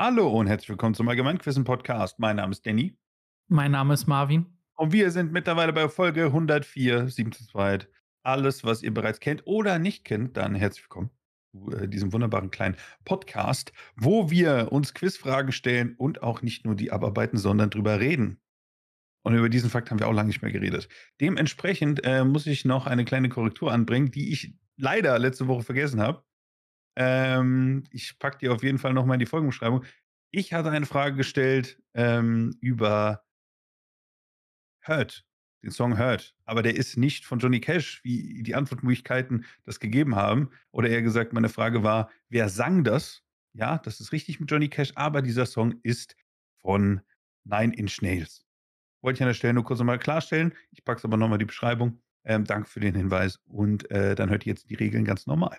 Hallo und herzlich willkommen zum Allgemeinquissen Podcast. Mein Name ist Danny Mein Name ist Marvin. und wir sind mittlerweile bei Folge 104, 7 zu 2. Alles, was ihr bereits kennt oder nicht kennt, dann herzlich willkommen zu äh, diesem wunderbaren kleinen Podcast, wo wir uns Quizfragen stellen und auch nicht nur die abarbeiten, sondern drüber reden. Und über diesen Fakt haben wir auch lange nicht mehr geredet. Dementsprechend äh, muss ich noch eine kleine Korrektur anbringen, die ich leider letzte Woche vergessen habe. Ähm, ich packe die auf jeden Fall nochmal in die Folgenbeschreibung. Ich hatte eine Frage gestellt ähm, über Hurt, den Song Hurt. Aber der ist nicht von Johnny Cash, wie die Antwortmöglichkeiten das gegeben haben. Oder eher gesagt, meine Frage war, wer sang das? Ja, das ist richtig mit Johnny Cash, aber dieser Song ist von Nine Inch Nails. Wollte ich an der Stelle nur kurz nochmal klarstellen. Ich packe es aber nochmal in die Beschreibung. Ähm, danke für den Hinweis. Und äh, dann hört ihr jetzt die Regeln ganz normal.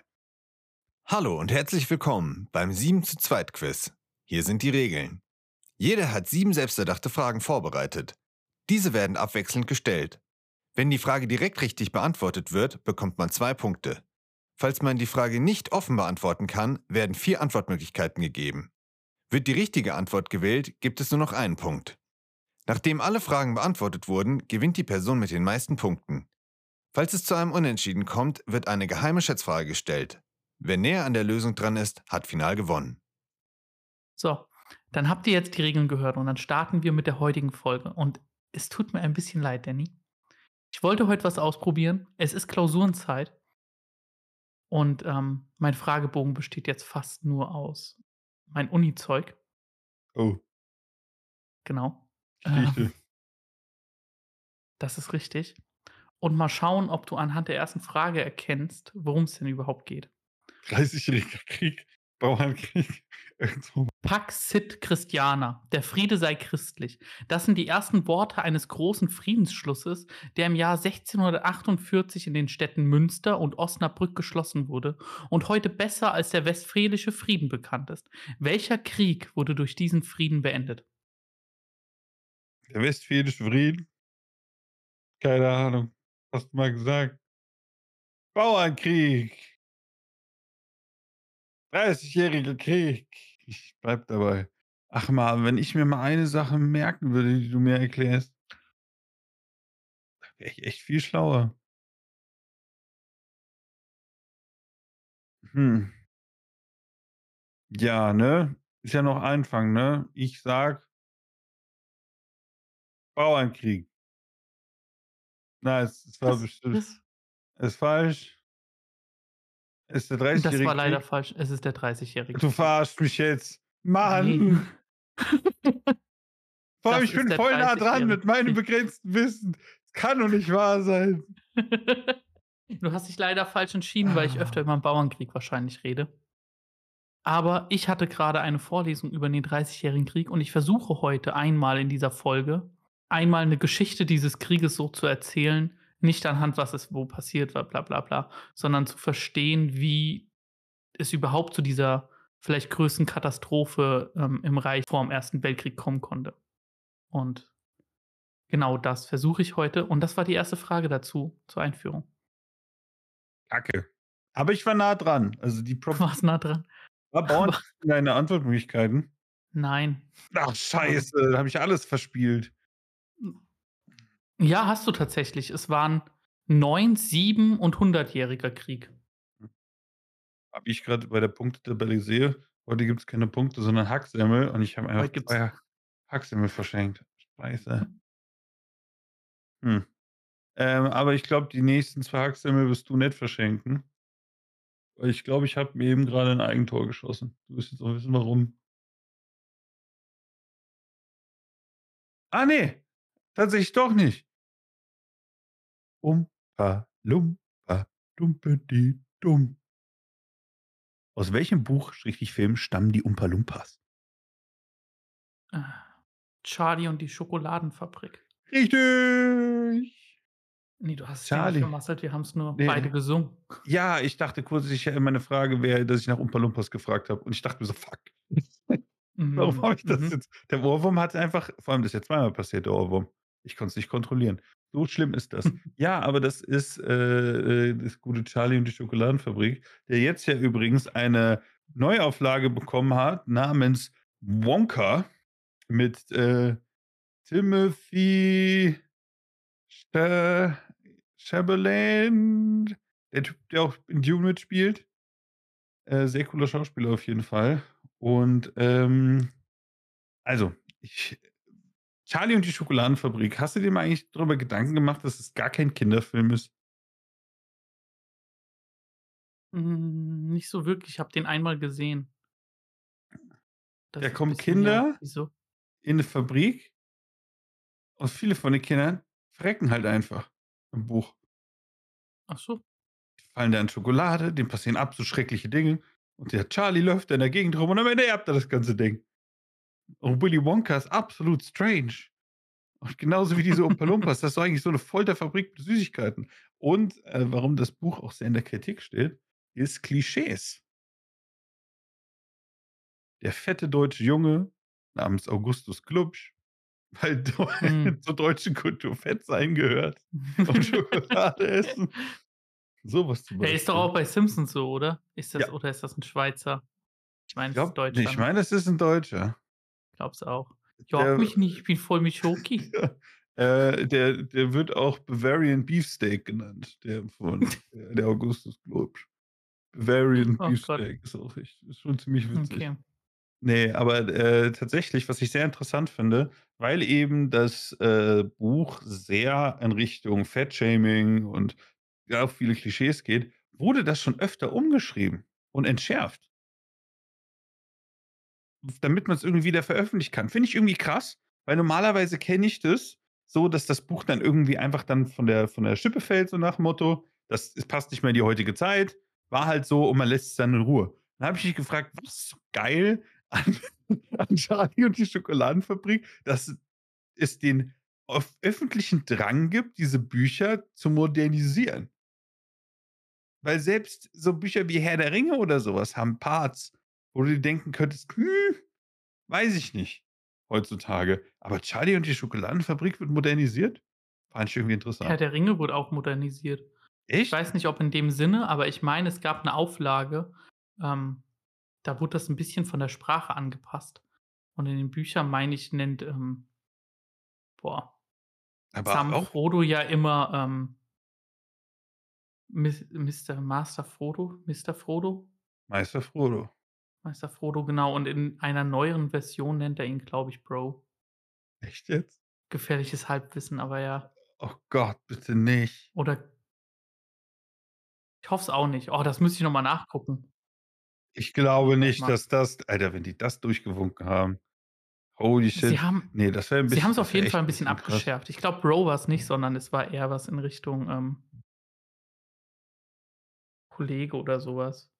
Hallo und herzlich willkommen beim 7 zu 2 Quiz. Hier sind die Regeln. Jeder hat sieben selbsterdachte Fragen vorbereitet. Diese werden abwechselnd gestellt. Wenn die Frage direkt richtig beantwortet wird, bekommt man zwei Punkte. Falls man die Frage nicht offen beantworten kann, werden vier Antwortmöglichkeiten gegeben. Wird die richtige Antwort gewählt, gibt es nur noch einen Punkt. Nachdem alle Fragen beantwortet wurden, gewinnt die Person mit den meisten Punkten. Falls es zu einem Unentschieden kommt, wird eine geheime Schätzfrage gestellt. Wer näher an der Lösung dran ist, hat final gewonnen. So, dann habt ihr jetzt die Regeln gehört und dann starten wir mit der heutigen Folge. Und es tut mir ein bisschen leid, Danny. Ich wollte heute was ausprobieren. Es ist Klausurenzeit. Und ähm, mein Fragebogen besteht jetzt fast nur aus mein Uni-Zeug. Oh, Genau. Ähm, das ist richtig. Und mal schauen, ob du anhand der ersten Frage erkennst, worum es denn überhaupt geht. 30-jähriger Krieg, Bauernkrieg. Pax sit Christiana, der Friede sei christlich. Das sind die ersten Worte eines großen Friedensschlusses, der im Jahr 1648 in den Städten Münster und Osnabrück geschlossen wurde und heute besser als der Westfälische Frieden bekannt ist. Welcher Krieg wurde durch diesen Frieden beendet? Der Westfälische Frieden? Keine Ahnung. Hast du mal gesagt? Bauernkrieg. 30-jähriger Krieg. Ich bleib dabei. Ach mal, wenn ich mir mal eine Sache merken würde, die du mir erklärst, wäre ich echt viel schlauer. Hm. Ja, ne? Ist ja noch Anfang, ne? Ich sag Bauernkrieg. Nein, es, es war Das, bestimmt. das, Ist falsch. Ist der das 30-jährige war leider falsch. Es ist der 30-jährige Du verarschst mich jetzt. Nee. Mann! Vor allem, Das ich bin voll nah dran 30-jährige mit meinem begrenzten Wissen. Das kann doch nicht wahr sein. Du hast dich leider falsch entschieden, weil ich öfter über den Bauernkrieg wahrscheinlich rede. Aber ich hatte gerade eine Vorlesung über den 30-jährigen Krieg und ich versuche heute einmal in dieser Folge einmal eine Geschichte dieses Krieges so zu erzählen, nicht anhand, was es wo passiert war, bla bla bla, sondern zu verstehen, wie es überhaupt zu dieser vielleicht größten Katastrophe ähm, im Reich vor dem Ersten Weltkrieg kommen konnte. Und genau das versuche ich heute. Und das war die erste Frage dazu, zur Einführung. Kacke. Aber ich war nah dran. Also die Props warst nah dran. war Bauern deine Antwortmöglichkeiten. Nein. Ach, scheiße, da habe ich alles verspielt. Ja, hast du tatsächlich. Es waren 9, 7 und 100-jähriger Krieg. Habe ich gerade bei der Punktetabelle sehe, heute gibt es keine Punkte, sondern Hacksemmel und ich habe einfach zwei Hacksemmel verschenkt. Scheiße. Hm. Ähm, aber ich glaube, die nächsten zwei Hacksemmel wirst du nicht verschenken. Weil ich glaube, ich habe mir eben gerade ein Eigentor geschossen. Du wirst jetzt auch wissen, warum. Ah, nee. Tatsächlich doch nicht. Umpa, lumpa, dumpedi, dumm. Aus welchem Buch, schrägstrich Film, stammen die Umpa Lumpas? Äh, Charlie und die Schokoladenfabrik. Richtig! Nee, du hast es Charlie. nicht vermasselt, wir haben es nur Nee. beide gesungen. Ja, ich dachte kurz, ich, meine Frage wäre, dass ich nach Umpa Lumpas gefragt habe. Und ich dachte mir so, fuck. Warum Mhm, habe ich das mhm. jetzt? Der Ohrwurm hat einfach, vor allem das ist ja zweimal passiert, der Ohrwurm. Ich konnte es nicht kontrollieren. So schlimm ist das. ja, aber das ist äh, äh, das gute Charlie und die Schokoladenfabrik, der jetzt ja übrigens eine Neuauflage bekommen hat namens Wonka mit äh, Timothy Ch Chalamet, der Typ, der auch in Dune mitspielt. Äh, sehr cooler Schauspieler auf jeden Fall. Und ähm, also, ich, Charlie und die Schokoladenfabrik, hast du dir mal eigentlich darüber Gedanken gemacht, dass es gar kein Kinderfilm ist? Hm, nicht so wirklich. Ich habe den einmal gesehen. Das Da ist kommen bisschen. Kinder Wieso? in 'ne Fabrik und viele von den Kindern verrecken halt einfach im Buch. Ach so. Die fallen da in Schokolade, denen passieren absolut schreckliche Dinge und der Charlie läuft da in der Gegend rum und am Ende erbt er das ganze Ding. Und Willy Wonka ist absolut strange. Und genauso wie diese Oompa Loompas, das ist doch eigentlich so 'ne Folterfabrik mit Süßigkeiten. Und, äh, warum das Buch auch sehr in der Kritik steht, ist Klischees. Der fette deutsche Junge namens Augustus Glubsch, weil Mhm. zur deutschen Kultur fett sein gehört und Schokolade essen. So was zum Der ist doch Beispiel. auch bei Simpsons so, oder? Ist das Ja. oder ist das 'n Schweizer? Ich meine, Ich das ist glaube ne, Deutscher, ich ne? meine, das ist 'n Deutscher. Ich glaube es auch. Jag mich nicht, ich bin voll mit Schoki. Ja, äh, der der wird auch Bavarian Beefsteak genannt, der von der Augustus Glubsch. Bavarian Oh Gott. Beefsteak ist auch echt ist schon ziemlich witzig. Okay. Ne, aber, äh, tatsächlich, was ich sehr interessant finde, weil eben das, äh, Buch sehr in Richtung Fettshaming und ja, auch viele Klischees geht, wurde das schon öfter umgeschrieben und entschärft. Damit man's irgendwie wieder veröffentlichen kann. Finde ich irgendwie krass, weil normalerweise kenne ich das so, dass das Buch dann irgendwie einfach dann von der von der Schippe fällt, so nach dem Motto: „Das es passt nicht mehr in die heutige Zeit.“ War halt so und man lässt es dann in Ruhe. Dann habe ich mich gefragt, was ist so geil an an Charlie und die Schokoladenfabrik, dass es den öff öffentlichen Drang gibt, diese Bücher zu modernisieren. Weil selbst so Bücher wie Herr der Ringe oder so was haben Parts, wo du dir denken könntest: „Hm, weiß ich nicht heutzutage.“ Aber Charlie und die Schokoladenfabrik wird modernisiert? Fand ich irgendwie Herr interessant. der Ringe wurde auch modernisiert. Ich Echt? weiß nicht, ob in dem Sinne, aber ich meine, es gab 'ne Auflage, ähm, da wurde das 'n bisschen von der Sprache angepasst. Und in den Büchern, meine ich, nennt, ähm boah, Aber Sam auch Frodo ja immer, ähm Mister Master Frodo? Mister Frodo? Meister Frodo. Meister Frodo, genau. Und in einer neueren Version nennt er ihn, glaube ich, Bro. Echt jetzt? Gefährliches Halbwissen, aber ja. Oh Gott, bitte nicht. Oder Ich hoffe es auch nicht. Oh, das müsste ich noch mal nachgucken. Ich glaube nicht, dass das Alter, wenn die das durchgewunken haben. Holy shit. Sie haben Ne, das wäre 'n sie bisschen haben's das auf jeden Fall 'n 'n bisschen bisschen krass. abgeschärft. Ich glaube, Bro war's nicht, sondern es war eher was in Richtung, ähm Kollege oder so was.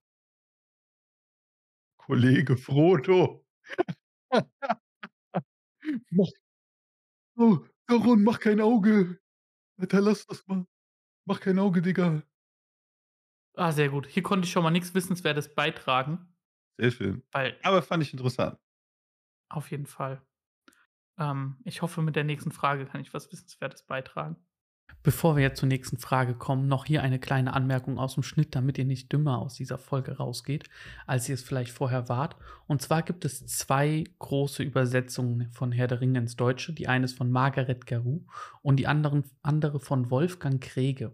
Kollege Frodo. Mach Oh, Sauron, mach kein Auge. Alter, lass das mal. Mach kein Auge, Digga. Ah, sehr gut. Hier konnte ich schon mal nix Wissenswertes beitragen. Sehr schön. Weil Aber fand ich interessant. Auf jeden Fall. Ähm, ich hoffe, mit der nächsten Frage kann ich was Wissenswertes beitragen. Bevor wir jetzt zur nächsten Frage kommen, noch hier eine kleine Anmerkung aus dem Schnitt, damit ihr nicht dümmer aus dieser Folge rausgeht, als ihr es vielleicht vorher wart. Und zwar gibt es zwei große Übersetzungen von Herr der Ringe ins Deutsche. Die eine ist von Margaret Garou und die anderen, andere von Wolfgang Krege.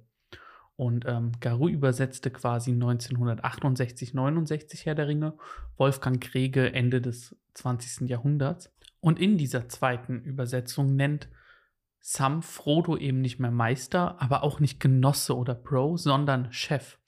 Und ähm, Garou übersetzte quasi 1968, 69 Herr der Ringe, Wolfgang Krege Ende des 20. Jahrhunderts. Und in dieser zweiten Übersetzung nennt Sam Frodo eben nicht mehr Meister, aber auch nicht Genosse oder Bro, sondern Chef.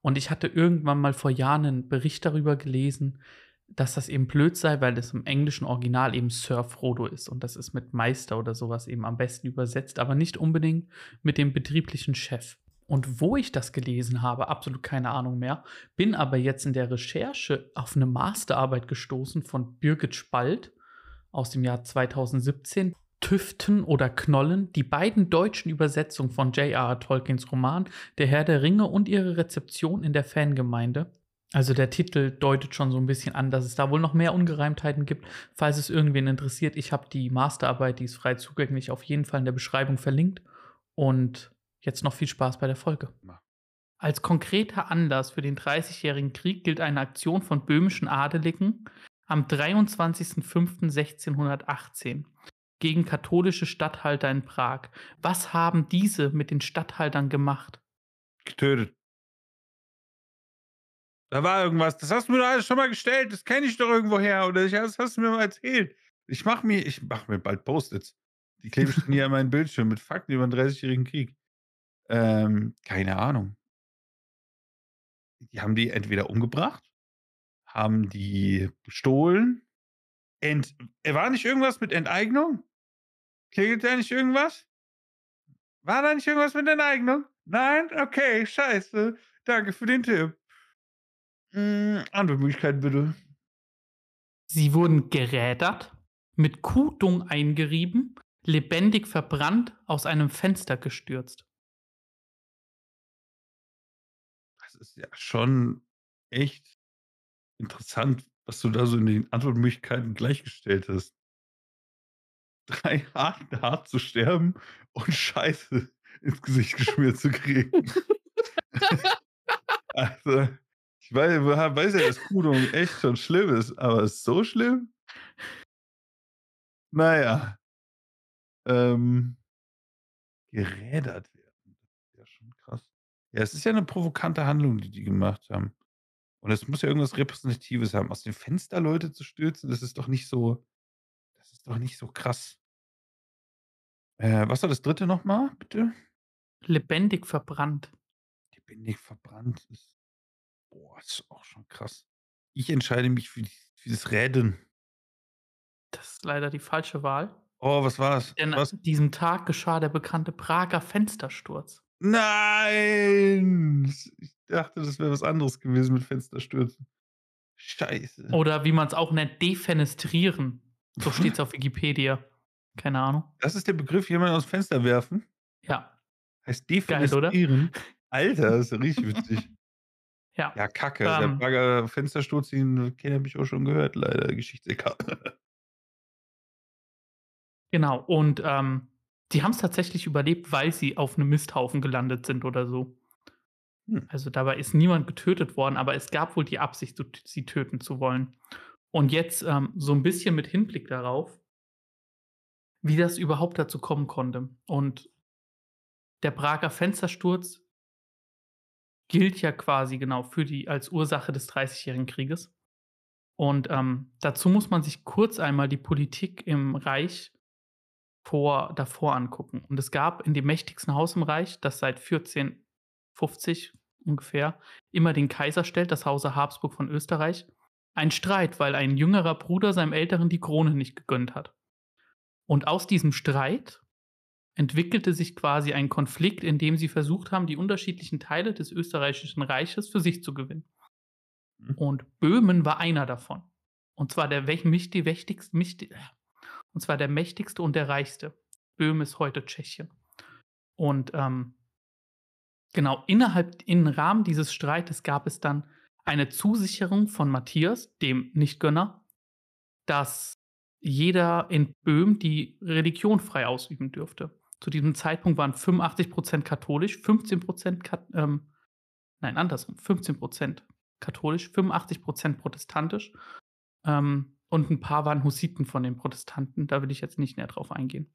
Und ich hatte irgendwann mal vor Jahren einen Bericht darüber gelesen, dass das eben blöd sei, weil das im englischen Original eben Sir Frodo ist. Und das ist mit Meister oder sowas eben am besten übersetzt, aber nicht unbedingt mit dem betrieblichen Chef. Und wo ich das gelesen habe, absolut keine Ahnung mehr, bin aber jetzt in der Recherche auf eine Masterarbeit gestoßen von Birgit Spalt aus dem Jahr 2017. Tüften oder Knollen, die beiden deutschen Übersetzungen von J.R.R. Tolkiens Roman Der Herr der Ringe und ihre Rezeption in der Fangemeinde. Also der Titel deutet schon so ein bisschen an, dass es da wohl noch mehr Ungereimtheiten gibt. Falls es irgendwen interessiert, ich habe die Masterarbeit, die ist frei zugänglich, auf jeden Fall in der Beschreibung verlinkt. Und jetzt noch viel Spaß bei der Folge. Als konkreter Anlass für den Dreißigjährigen Krieg gilt eine Aktion von böhmischen Adeligen, am 23.05.1618 gegen katholische Statthalter in Prag. Was haben diese mit den Statthaltern gemacht? Getötet. Da war irgendwas. Das hast du mir doch alles schon mal gestellt. Das kenne ich doch irgendwoher. Oder ich, das hast du mir mal erzählt. Ich mache mir, ich mir bald Post-its. Die klebe ich hier an meinen Bildschirm mit Fakten über den 30-jährigen Krieg. Ähm, keine Ahnung. Die haben die entweder umgebracht, haben die bestohlen. Ent, war nicht irgendwas mit Enteignung? Klingelt da nicht irgendwas? War da nicht irgendwas mit Enteignung? Nein? Okay, scheiße. Danke für den Tipp. Hm, andere Möglichkeiten bitte. Sie wurden gerädert, mit Kutung eingerieben, lebendig verbrannt, aus einem Fenster gestürzt. Das ist ja schon echt interessant, was du da so in den Antwortmöglichkeiten gleichgestellt hast. Drei Arten hart zu sterben und Scheiße ins Gesicht geschmiert zu kriegen. also, ich weiß, weiß ja, dass Kudung echt schon schlimm ist, aber ist so schlimm? Naja. Ähm, gerädert werden. Ja schon krass. Ja, es ist ja eine provokante Handlung, die die gemacht haben. Und es muss ja irgendwas Repräsentatives haben. Aus dem Fenster Leute zu stürzen, das ist doch nicht so. Das ist doch nicht so krass. Äh, was war das dritte nochmal, bitte? Lebendig verbrannt. Lebendig verbrannt ist. Boah, ist auch schon krass. Ich entscheide mich für, für das Räden. Das ist leider die falsche Wahl. Oh, was war's? Denn Was? an diesem Tag geschah der bekannte Prager Fenstersturz. Nein! Ich dachte, das wäre was anderes gewesen mit Fensterstürzen. Scheiße. Oder wie man es auch nennt, defenestrieren. So steht es auf Wikipedia. Keine Ahnung. Das ist der Begriff, jemanden aus dem Fenster werfen. Ja. Heißt Geil, oder? defenestrieren. Alter, das ist richtig witzig. Ja. Ja, kacke. Ähm. der Prager Fenstersturz, den habe ich auch schon gehört, leider. Geschichtsecker. Genau. Und ähm, die haben es tatsächlich überlebt, weil sie auf einem Misthaufen gelandet sind oder so. Hm. Also dabei ist niemand getötet worden, aber es gab wohl die Absicht, sie töten zu wollen. Und jetzt ähm, so ein bisschen mit Hinblick darauf, wie das überhaupt dazu kommen konnte. Und der Prager Fenstersturz gilt ja quasi genau für die als Ursache des Dreißigjährigen Krieges. Und ähm, dazu muss man sich kurz einmal die Politik im Reich vor, davor angucken. Und es gab in dem mächtigsten Haus im Reich, das seit 1450 ungefähr immer den Kaiser stellt, das Hause Habsburg von Österreich, ein Streit, weil ein jüngerer Bruder seinem Älteren die Krone nicht gegönnt hat. Und aus diesem Streit entwickelte sich quasi ein Konflikt, in dem sie versucht haben, die unterschiedlichen Teile des österreichischen Reiches für sich zu gewinnen. Mhm. Und Böhmen war einer davon. Und zwar der mächtig- mächtigste, mächtig- und zwar der mächtigste und der reichste. Böhmen ist heute Tschechien. Und ähm, genau, innerhalb, im Rahmen dieses Streites gab es dann eine Zusicherung von Matthias, dem Nichtgönner, dass jeder in Böhmen die Religion frei ausüben dürfte. Zu diesem Zeitpunkt waren 85% katholisch, 15% Kat ähm, nein, andersrum, 15% katholisch, 85% protestantisch ähm, und ein paar waren Hussiten von den Protestanten. Da will ich jetzt nicht näher drauf eingehen.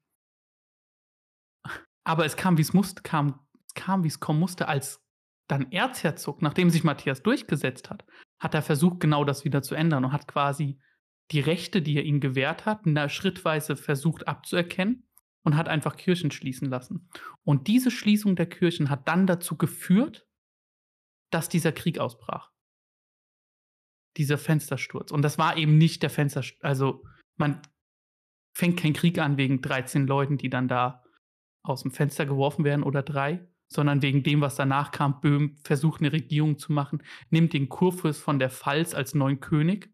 Aber es kam, wie es musste, kam, es kam, wie es kommen musste, als dann Erzherzog, nachdem sich Matthias durchgesetzt hat, hat er versucht, genau das wieder zu ändern und hat quasi die Rechte, die er ihnen gewährt hat, schrittweise versucht abzuerkennen und hat einfach Kirchen schließen lassen. Und diese Schließung der Kirchen hat dann dazu geführt, dass dieser Krieg ausbrach. Dieser Fenstersturz. Und das war eben nicht der Fenstersturz. Also, man fängt keinen Krieg an wegen 13 Leuten, die dann da aus dem Fenster geworfen werden oder drei, sondern wegen dem, was danach kam. Böhm versucht eine Regierung zu machen, nimmt den Kurfürst von der Pfalz als neuen König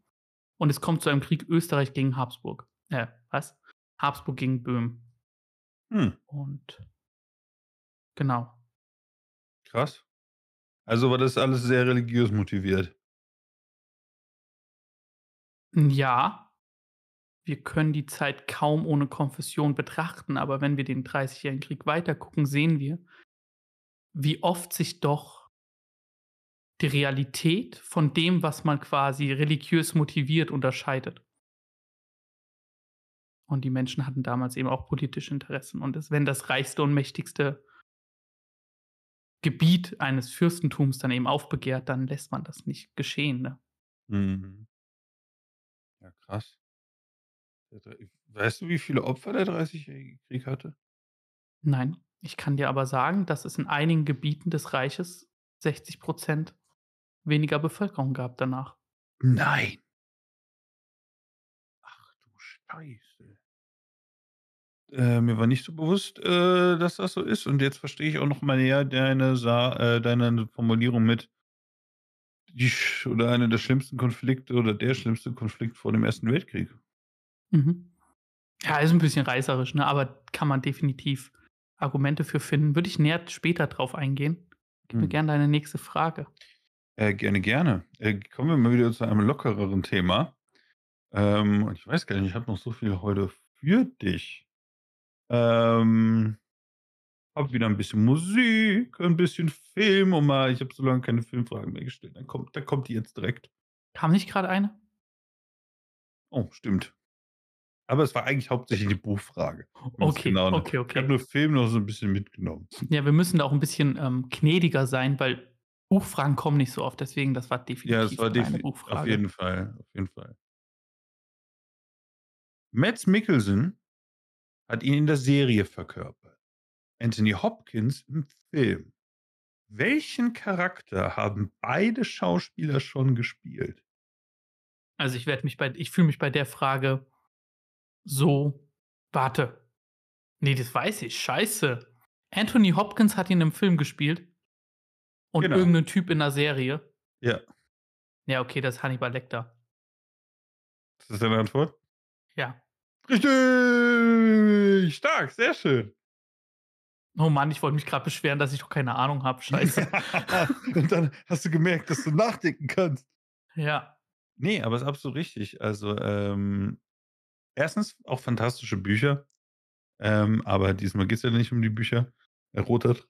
und es kommt zu einem Krieg Österreich gegen Habsburg. Äh, was? Habsburg gegen Böhm. Hm, Und genau. krass. Also war das alles sehr religiös motiviert. Ja, wir können die Zeit kaum ohne Konfession betrachten, aber wenn wir den Dreißigjährigen Krieg weitergucken, sehen wir, wie oft sich doch die Realität von dem, was man quasi religiös motiviert, unterscheidet. Und die Menschen hatten damals eben auch politische Interessen. Und es, wenn das reichste und mächtigste Gebiet eines Fürstentums dann eben aufbegehrt, dann lässt man das nicht geschehen. Ne? Mhm. Ja, krass. Weißt du, wie viele Opfer der Dreißigjährige Krieg hatte? Nein, ich kann dir aber sagen, dass es in einigen Gebieten des Reiches 60 Prozent weniger Bevölkerung gab danach. Nein. Ach du Scheiße. Äh, mir war nicht so bewusst, äh, dass das so ist. Und jetzt verstehe ich auch noch mal näher deine, Sa äh, deine Formulierung mit die oder einer der schlimmsten Konflikte oder der schlimmste Konflikt vor dem Ersten Weltkrieg. Mhm. Ja, ist ein bisschen reißerisch, ne? aber kann man definitiv Argumente für finden. Würde ich näher später drauf eingehen. Gib mir Hm. gerne deine nächste Frage. Äh, gerne, gerne. Äh, kommen wir mal wieder zu einem lockereren Thema. Ähm, und ich weiß gar nicht, ich habe noch so viel heute für dich. Ähm, habe wieder ein bisschen Musik, ein bisschen Film und mal, ich habe so lange keine Filmfragen mehr gestellt. Dann kommt, dann kommt die jetzt direkt. Kam nicht gerade eine? Oh, stimmt. Aber es war eigentlich hauptsächlich die Buchfrage. Okay, genau nimmt. okay, Ich habe okay. nur Film noch so ein bisschen mitgenommen. Ja, wir müssen da auch ein bisschen ähm, gnädiger sein, weil Buchfragen kommen nicht so oft. Deswegen, das war definitiv Ja, das war eine definitiv. Buchfrage. Auf jeden Fall. Auf jeden Fall. Mads Mikkelsen hat ihn in der Serie verkörpert. Anthony Hopkins im Film. Welchen Charakter haben beide Schauspieler schon gespielt? Also ich werde mich bei, ich fühle mich bei der Frage so, warte. Nee, das weiß ich. Scheiße. Anthony Hopkins hat ihn im Film gespielt. Und Genau. irgendein Typ in der Serie. Ja. Ja, okay, das ist Hannibal Lecter. Ist das deine Antwort? Ja. Richtig! Stark, sehr schön. Oh Mann, ich wollte mich gerade beschweren, dass ich doch keine Ahnung habe. Scheiße. Und dann hast du gemerkt, dass du nachdenken kannst. ja. Nee, aber ist absolut richtig. Also, ähm, erstens auch fantastische Bücher. Ähm, aber diesmal geht es ja nicht um die Bücher. Äh, Roter Dr-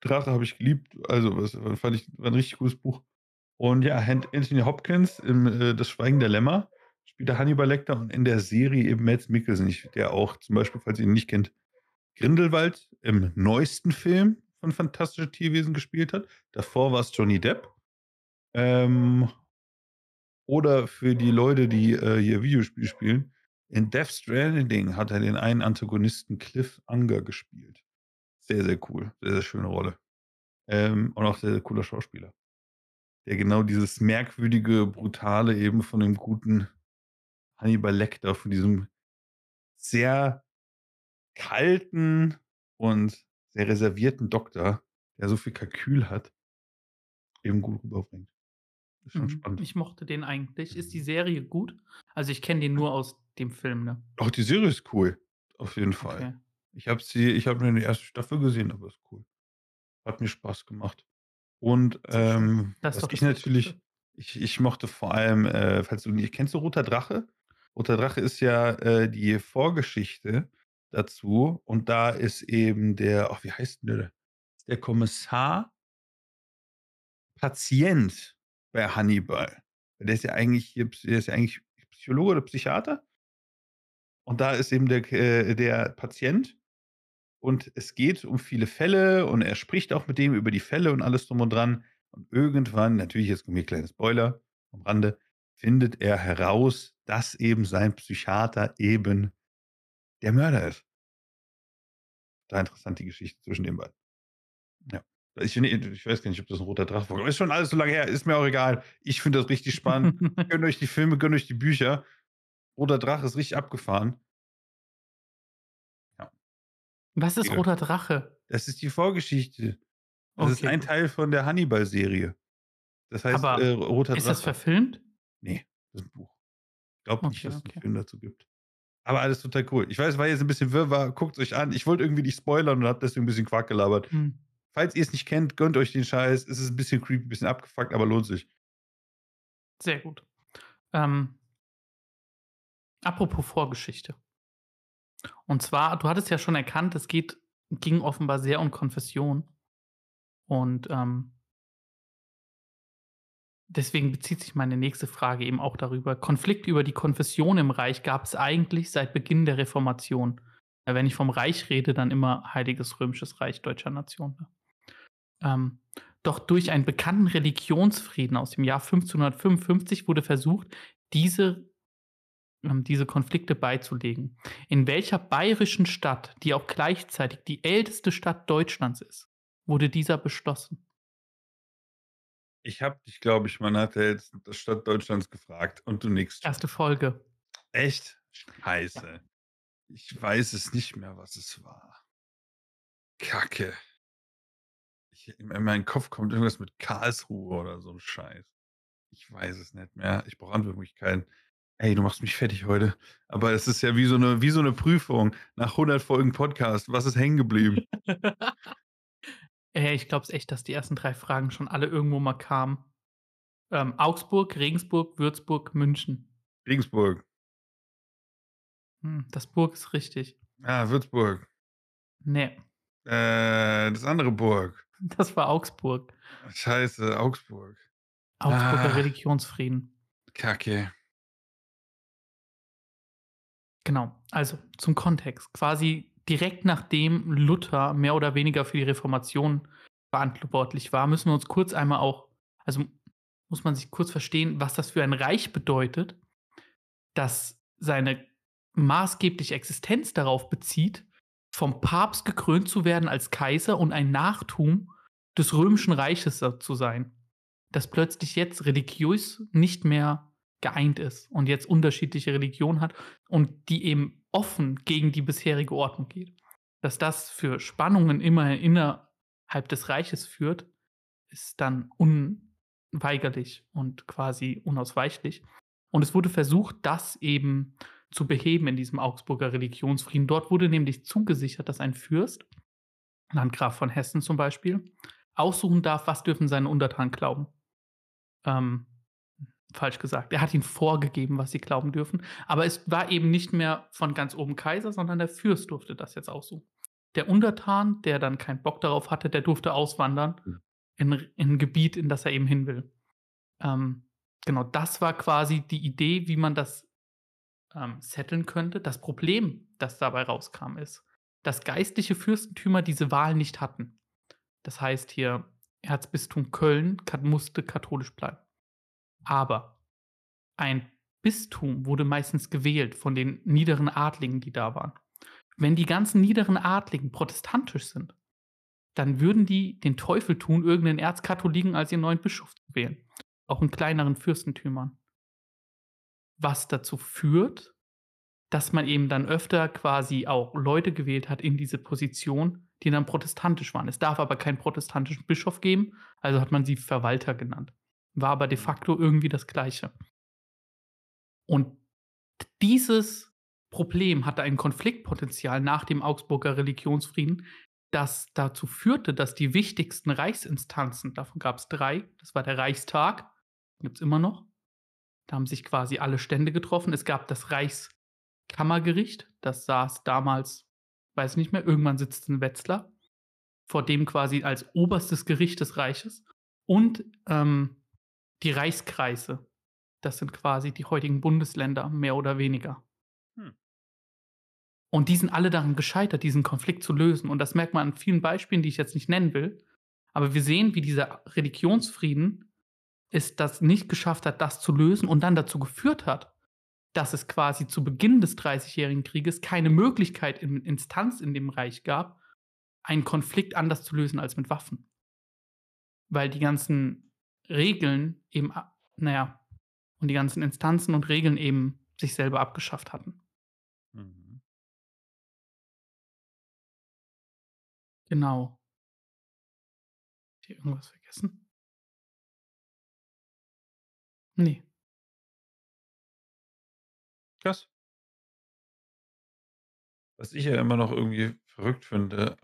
Drache habe ich geliebt. Also, was fand ich war ein richtig cooles Buch. Und ja, Anthony Hopkins im äh, Das Schweigen der Lämmer spielt der Hannibal Lecter und in der Serie eben Mads Mikkelsen, der auch zum Beispiel, falls ihr ihn nicht kennt, Grindelwald im neuesten Film von Fantastische Tierwesen gespielt hat. Davor war es Johnny Depp. Ähm, oder für die Leute, die äh, hier Videospiel spielen, in Death Stranding hat er den einen Antagonisten Cliff Unger gespielt. Sehr, sehr cool. Sehr, sehr schöne Rolle. Ähm, und auch sehr, sehr cooler Schauspieler. Der genau dieses merkwürdige, brutale eben von dem guten Hannibal Lecter, von diesem sehr kalten und sehr reservierten Doktor, der so viel Kalkül hat, eben gut rüberbringt. Schon Mhm. spannend. Ich mochte den eigentlich. Ist die Serie gut? Also ich kenne den nur aus dem Film, ne? Auch die Serie ist cool. Auf jeden Fall. Okay. Ich habe sie, ich habe nur die erste Staffel gesehen, aber ist cool. Hat mir Spaß gemacht. Und ähm, Das was ich das natürlich, ich, ich mochte vor allem, äh, falls du nicht kennst, du Roter Drache? Roter Drache ist ja äh, die Vorgeschichte dazu und da ist eben der, ach, wie heißt denn der? Der Kommissar Patient bei Hannibal. Der ist ja eigentlich der ist ja eigentlich Psychologe oder Psychiater. Und da ist eben der, äh, der Patient. Und es geht um viele Fälle und er spricht auch mit dem über die Fälle und alles drum und dran. Und irgendwann, natürlich, jetzt kommt hier ein kleiner Spoiler am Rande, findet er heraus, dass eben sein Psychiater eben der Mörder ist. Da interessant die Geschichte zwischen den beiden. Ja. Ich, ich weiß gar nicht, ob das ein roter Drache war. Ist schon alles so lange her, ist mir auch egal. Ich finde das richtig spannend. gönnt euch die Filme, gönnt euch die Bücher. Roter Drache ist richtig abgefahren. Was ist Ja. Roter Drache? Das ist die Vorgeschichte. Das ist Okay, ein gut. Teil von der Hannibal-Serie. Das heißt, Aber äh, Roter Ist Drache. das verfilmt? Nee, das ist ein Buch. Ich glaube nicht, Okay, dass es okay. einen Film dazu gibt. Aber alles total cool. Ich weiß, war jetzt ein bisschen wirrwarr. Guckt euch an. Ich wollte irgendwie nicht spoilern und habe deswegen ein bisschen Quark gelabert. Hm. Falls ihr es nicht kennt, gönnt euch den Scheiß. Es ist ein bisschen creepy, ein bisschen abgefuckt, aber lohnt sich. Sehr gut. Ähm, apropos Vorgeschichte. Und zwar, du hattest ja schon erkannt, es geht, ging offenbar sehr um Konfession. Und ähm, deswegen bezieht sich meine nächste Frage eben auch darüber. Konflikte über die Konfession im Reich gab es eigentlich seit Beginn der Reformation. Wenn ich vom Reich rede, dann immer Heiliges Römisches Reich deutscher Nation. Ähm, doch durch einen bekannten Religionsfrieden aus dem Jahr 1555 wurde versucht, diese, ähm, diese Konflikte beizulegen. In welcher bayerischen Stadt, die auch gleichzeitig die älteste Stadt Deutschlands ist, wurde dieser beschlossen? Ich habe dich, glaube ich, man hat ja jetzt das Stadt Deutschlands gefragt und du nix. Erste Folge. Echt? Scheiße. Ich weiß es nicht mehr, was es war. Kacke. Ich, in meinen Kopf kommt irgendwas mit Karlsruhe oder so ein Scheiß. Ich weiß es nicht mehr. Ich brauche Antwortmöglichkeiten. Ey, du machst mich fertig heute. Aber es ist ja wie so eine, wie so eine Prüfung nach 100 Folgen Podcast. Was ist hängen geblieben? Ey, ich glaube es echt, dass die ersten drei Fragen schon alle irgendwo mal kamen. Ähm, Augsburg, Regensburg, Würzburg, München. Regensburg. Hm, das Burg ist richtig. Ah, Würzburg. Nee. Äh, das andere Burg. Das war Augsburg. Scheiße, Augsburg. Augsburger Ah. Religionsfrieden. Kacke. Genau. Also zum Kontext. Quasi direkt nachdem Luther mehr oder weniger für die Reformation verantwortlich war, müssen wir uns kurz einmal auch, also muss man sich kurz verstehen, was das für ein Reich bedeutet, dass seine maßgebliche Existenz darauf bezieht, vom Papst gekrönt zu werden als Kaiser und ein Nachtum des römischen Reiches zu sein. Das plötzlich jetzt religiös nicht mehr geeint ist und jetzt unterschiedliche Religionen hat und die eben offen gegen die bisherige Ordnung geht. Dass das für Spannungen immer innerhalb des Reiches führt, ist dann unweigerlich und quasi unausweichlich. Und es wurde versucht, das eben zu beheben in diesem Augsburger Religionsfrieden. Dort wurde nämlich zugesichert, dass ein Fürst, Landgraf von Hessen zum Beispiel, aussuchen darf, was dürfen seine Untertanen glauben. Ähm, falsch gesagt. Er hat ihnen vorgegeben, was sie glauben dürfen. Aber es war eben nicht mehr von ganz oben Kaiser, sondern der Fürst durfte das jetzt aussuchen. Der Untertan, der dann keinen Bock darauf hatte, der durfte auswandern in, in ein Gebiet, in das er eben hin will. Ähm, genau, das war quasi die Idee, wie man das ähm, setteln könnte. Das Problem, das dabei rauskam, ist, dass geistliche Fürstentümer diese Wahl nicht hatten. Das heißt hier, Erzbistum Köln musste katholisch bleiben. Aber ein Bistum wurde meistens gewählt von den niederen Adligen, die da waren. Wenn die ganzen niederen Adligen protestantisch sind, dann würden die den Teufel tun, irgendeinen Erzkatholiken als ihren neuen Bischof zu wählen. Auch in kleineren Fürstentümern. Was dazu führt, dass man eben dann öfter quasi auch Leute gewählt hat in diese Position, die dann protestantisch waren. Es darf aber keinen protestantischen Bischof geben, also hat man sie Verwalter genannt. War aber de facto irgendwie das Gleiche. Und dieses Problem hatte ein Konfliktpotenzial nach dem Augsburger Religionsfrieden, das dazu führte, dass die wichtigsten Reichsinstanzen, davon gab es drei, das war der Reichstag, gibt es immer noch. Da haben sich quasi alle Stände getroffen. Es gab das Reichskammergericht, das saß damals, weiß nicht mehr, irgendwann sitzt ein Wetzlar, vor dem quasi als oberstes Gericht des Reiches. Und ähm, die Reichskreise, das sind quasi die heutigen Bundesländer, mehr oder weniger. Hm. Und die sind alle daran gescheitert, diesen Konflikt zu lösen. Und das merkt man an vielen Beispielen, die ich jetzt nicht nennen will. Aber wir sehen, wie dieser Religionsfrieden es das nicht geschafft hat, das zu lösen und dann dazu geführt hat, dass es quasi zu Beginn des Dreißigjährigen Krieges keine Möglichkeit in Instanz in dem Reich gab, einen Konflikt anders zu lösen als mit Waffen. Weil die ganzen Regeln eben, naja, und die ganzen Instanzen und Regeln eben sich selber abgeschafft hatten. Mhm. Genau. Hier irgendwas vergessen? Nee. Krass. Was ich ja immer noch irgendwie verrückt finde,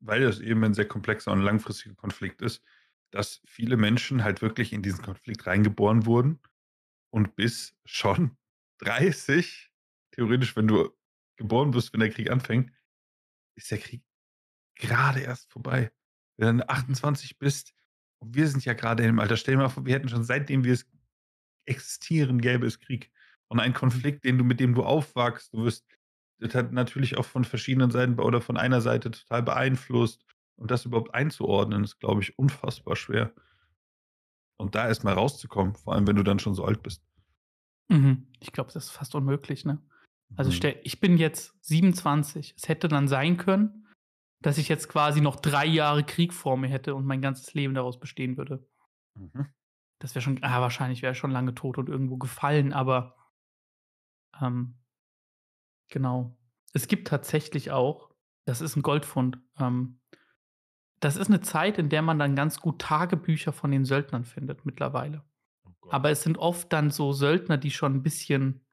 weil das eben ein sehr komplexer und langfristiger Konflikt ist, dass viele Menschen halt wirklich in diesen Konflikt reingeboren wurden und bis schon 30 theoretisch, wenn du geboren wirst, wenn der Krieg anfängt, ist der Krieg gerade erst vorbei. Wenn du 28 bist Und wir sind ja gerade im Alter. Stell dir mal vor, wir hätten schon seitdem wir es existieren, gäbe es Krieg. Und ein Konflikt, den du, mit dem du aufwachst, du wirst das hat natürlich auch von verschiedenen Seiten oder von einer Seite total beeinflusst. Und das überhaupt einzuordnen, ist, glaube ich, unfassbar schwer. Und da erstmal rauszukommen, vor allem wenn du dann schon so alt bist. Mhm. Ich glaube, das ist fast unmöglich, ne? Also Mhm. stell, ich bin jetzt 27. Es hätte dann sein können, dass ich jetzt quasi noch drei Jahre Krieg vor mir hätte und mein ganzes Leben daraus bestehen würde. Mhm. Das wäre schon, ah, wahrscheinlich wäre ich schon lange tot und irgendwo gefallen, aber ähm, genau. Es gibt tatsächlich auch, das ist ein Goldfund, ähm, das ist eine Zeit, in der man dann ganz gut Tagebücher von den Söldnern findet mittlerweile. Oh. Aber es sind oft dann so Söldner, die schon ein bisschen,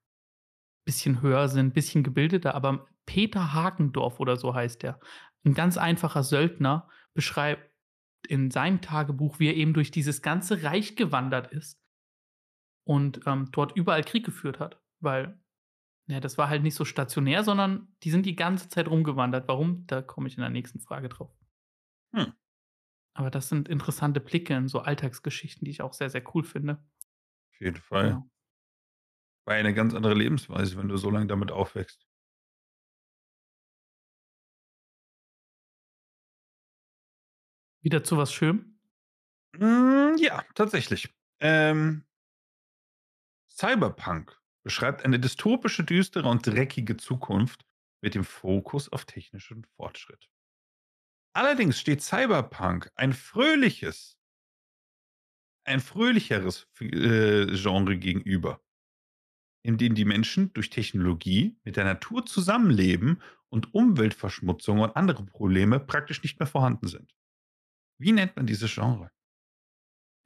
bisschen höher sind, ein bisschen gebildeter. Aber Peter Hagendorf oder so heißt er, ein ganz einfacher Söldner, beschreibt in seinem Tagebuch, wie er eben durch dieses ganze Reich gewandert ist und ähm, dort überall Krieg geführt hat. Weil, ja, das war halt nicht so stationär, sondern die sind die ganze Zeit rumgewandert. Warum? Da komme ich in der nächsten Frage drauf. Hm. Aber das sind interessante Blicke in so Alltagsgeschichten, die ich auch sehr, sehr cool finde. Auf jeden Fall. Genau. War eine ganz andere Lebensweise, wenn du so lange damit aufwächst. Wieder zu was Schönem? Mm, ja, tatsächlich. Ähm, Cyberpunk beschreibt eine dystopische, düstere und dreckige Zukunft mit dem Fokus auf technischen Fortschritt. Allerdings steht Cyberpunk ein fröhliches, ein fröhlicheres äh, Genre gegenüber, in dem die Menschen durch Technologie mit der Natur zusammenleben und Umweltverschmutzung und andere Probleme praktisch nicht mehr vorhanden sind. Wie nennt man dieses Genre?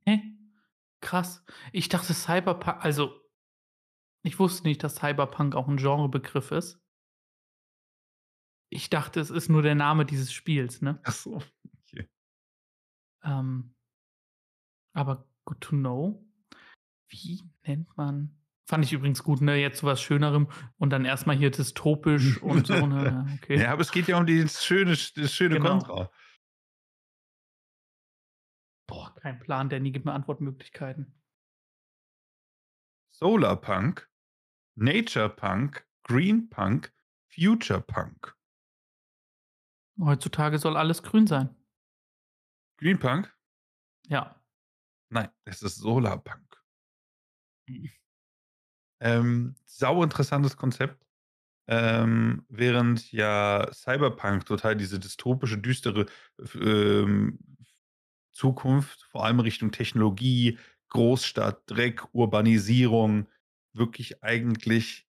Hä? Krass. Ich dachte Cyberpunk, also ich wusste nicht, dass Cyberpunk auch ein Genrebegriff ist. Ich dachte, es ist nur der Name dieses Spiels, ne? Ach so. Okay. Ähm, aber good to know. Wie nennt man? Fand ich übrigens gut, ne? Jetzt zu was Schönerem und dann erstmal hier dystopisch und so, ne? Ja, Okay. Ja, aber es geht ja um dieses schöne, das schöne Genau. Kontra. Boah, kein Plan, Danny, gib mir Antwortmöglichkeiten. Solarpunk, Naturepunk, Greenpunk, Futurepunk. Heutzutage soll alles grün sein. Greenpunk? Ja. Nein, es ist Solarpunk. Mhm. Ähm, sau interessantes Konzept. Ähm, während ja Cyberpunk total diese dystopische, düstere ähm, Zukunft, vor allem Richtung Technologie, Großstadt, Dreck, Urbanisierung, wirklich eigentlich,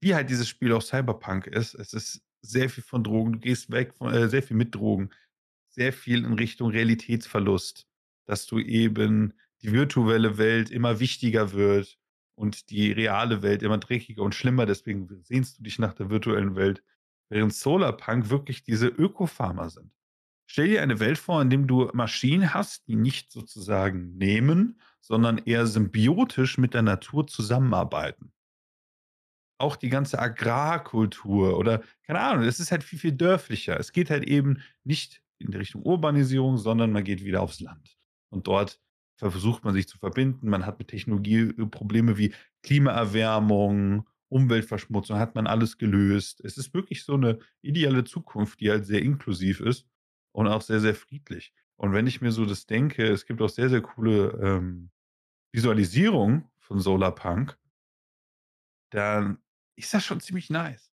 wie halt dieses Spiel auch Cyberpunk ist. Es ist sehr viel von Drogen, du gehst weg von, äh, sehr viel mit Drogen, sehr viel in Richtung Realitätsverlust, dass du eben die virtuelle Welt immer wichtiger wird und die reale Welt immer dreckiger und schlimmer. Deswegen sehnst du dich nach der virtuellen Welt. Während Solarpunk wirklich diese Ökofarmer sind. Stell dir eine Welt vor, in dem du Maschinen hast, die nicht sozusagen nehmen, sondern eher symbiotisch mit der Natur zusammenarbeiten. Auch die ganze Agrarkultur oder keine Ahnung, es ist halt viel, viel dörflicher. Es geht halt eben nicht in Richtung Urbanisierung, sondern man geht wieder aufs Land. Und dort versucht man sich zu verbinden. Man hat mit Technologie äh, Probleme wie Klimaerwärmung, Umweltverschmutzung, hat man alles gelöst. Es ist wirklich so eine ideale Zukunft, die halt sehr inklusiv ist und auch sehr, sehr friedlich. Und wenn ich mir so das denke, es gibt auch sehr, sehr coole ähm, Visualisierungen von Solarpunk, dann ist das schon ziemlich nice.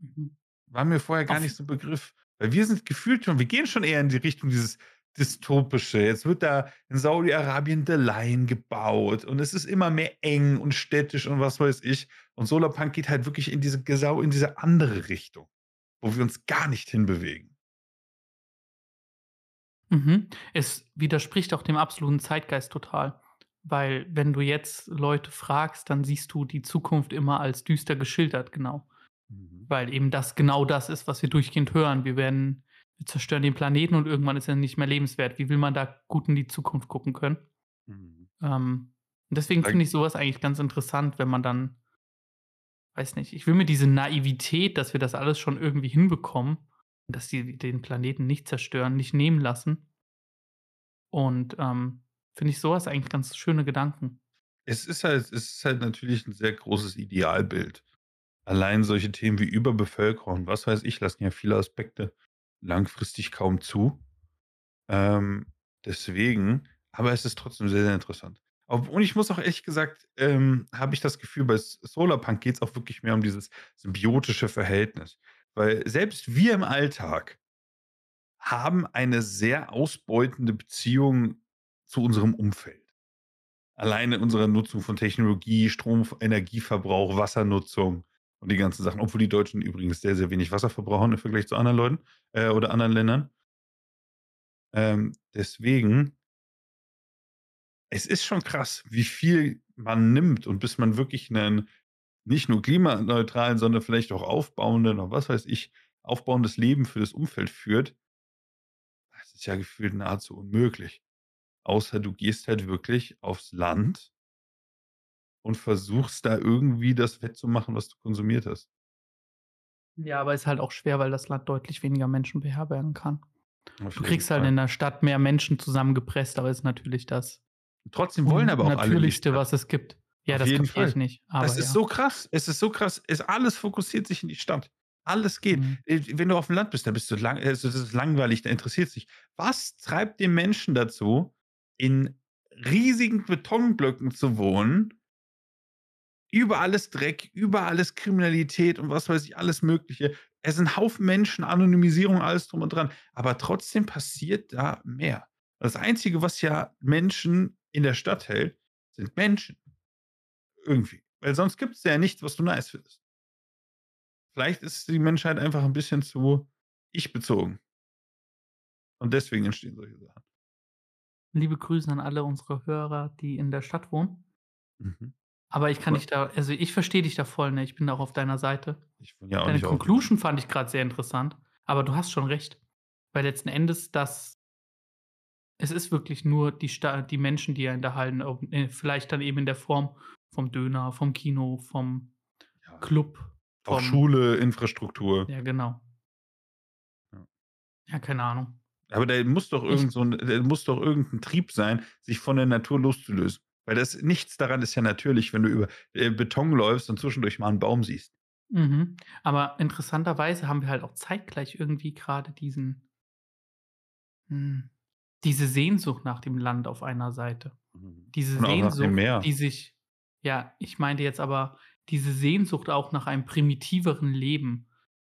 Mhm. War mir vorher gar Auf- nicht so ein Begriff. Weil wir sind gefühlt schon, wir gehen schon eher in die Richtung dieses Dystopische. Jetzt wird da in Saudi-Arabien The Line gebaut und es ist immer mehr eng und städtisch und was weiß ich. Und Solarpunk geht halt wirklich in diese Gesau, in diese andere Richtung, wo wir uns gar nicht hinbewegen. Mhm. Es widerspricht auch dem absoluten Zeitgeist total. Weil, wenn du jetzt Leute fragst, dann siehst du die Zukunft immer als düster geschildert, genau. Weil eben das genau das ist, was wir durchgehend hören. Wir werden, wir zerstören den Planeten und irgendwann ist er nicht mehr lebenswert. Wie will man da gut in die Zukunft gucken können? Mhm. Ähm, und deswegen finde ich sowas eigentlich ganz interessant, wenn man dann, weiß nicht, ich will mir diese Naivität, dass wir das alles schon irgendwie hinbekommen dass die den Planeten nicht zerstören, nicht nehmen lassen. Und, ähm, finde ich so was eigentlich ganz schöne Gedanken. Es ist halt es ist halt natürlich 'n sehr großes Idealbild. Allein solche Themen wie Überbevölkerung, was weiß ich, lassen ja viele Aspekte langfristig kaum zu. Ähm, deswegen aber es ist trotzdem sehr, sehr interessant. Und ich muss auch ehrlich gesagt, ähm, habe ich das Gefühl, bei Solarpunk geht's auch wirklich mehr um dieses symbiotische Verhältnis. Weil selbst wir im Alltag haben eine sehr ausbeutende Beziehung zu unserem Umfeld. Alleine in unserer Nutzung von Technologie, Strom Energieverbrauch, Wassernutzung und die ganzen Sachen. Obwohl die Deutschen übrigens sehr, sehr wenig Wasser verbrauchen im Vergleich zu anderen Leuten, äh, oder anderen Ländern. Ähm, deswegen es ist schon krass, wie viel man nimmt und bis man wirklich 'nen nicht nur klimaneutralen, sondern vielleicht auch aufbauenden oder was weiß ich, aufbauendes Leben für das Umfeld führt. Das ist ja gefühlt nahezu unmöglich. Außer du gehst halt wirklich aufs Land und versuchst da irgendwie das wettzumachen, was du konsumiert hast. Ja, aber ist halt auch schwer, weil das Land deutlich weniger Menschen beherbergen kann. Auf Du kriegst halt Fall. in der Stadt mehr Menschen zusammengepresst, aber ist natürlich das Trotzdem wollen aber auch alle Natürlichste, Stadt. was es gibt. Ja, Auf das kapiere ich nicht, aber Das ist ja. so krass. Es ist so krass. Es alles fokussiert sich in die Stadt. Alles geht. Mhm. Äh, wenn du auf'm Land bist, dann bist du lang also, das ist langweilig, da interessiert's dich. Was treibt den Menschen dazu, in riesigen Betonblöcken zu wohnen? Überall ist Dreck, überall ist Kriminalität und was weiß ich, alles Mögliche. Es sind Haufen Menschen, Anonymisierung, alles drum und dran. Aber trotzdem passiert da mehr. Das Einzige, was ja Menschen in der Stadt hält, sind Menschen. Irgendwie. Weil sonst gibt's ja nichts, was du nice findest. Vielleicht ist die Menschheit einfach 'n bisschen zu ich-bezogen. Und deswegen entstehen solche Sachen. Liebe Grüße an alle unsere Hörer, die in der Stadt wohnen. Mhm. Aber ich kann dich da also, ich verstehe dich da voll, ne? Ich bin da auch auf deiner Seite. Ja auch Deine Conclusion fand ich grad sehr interessant, aber du hast schon recht. Weil letzten Endes das es ist wirklich nur die Sta die Menschen, die einen da halten, ob äh, vielleicht dann eben in der Form vom Döner, vom Kino, vom Ja. Club, Auch vom Schule, Infrastruktur. Ja, genau. Ja. Ja, keine Ahnung. Aber da muss doch irgend so 'n da muss doch irgend 'n Trieb sein, sich von der Natur loszulösen. Weil das nichts daran ist ja natürlich, wenn du über, äh, Beton läufst und zwischendurch mal 'n Baum siehst. Mhm. Aber interessanterweise haben wir halt auch zeitgleich irgendwie grade diesen hm, diese Sehnsucht nach dem Land auf einer Seite. Mhm. Diese Und Sehnsucht, die sich ja, ich meinte jetzt aber diese Sehnsucht auch nach einem primitiveren Leben,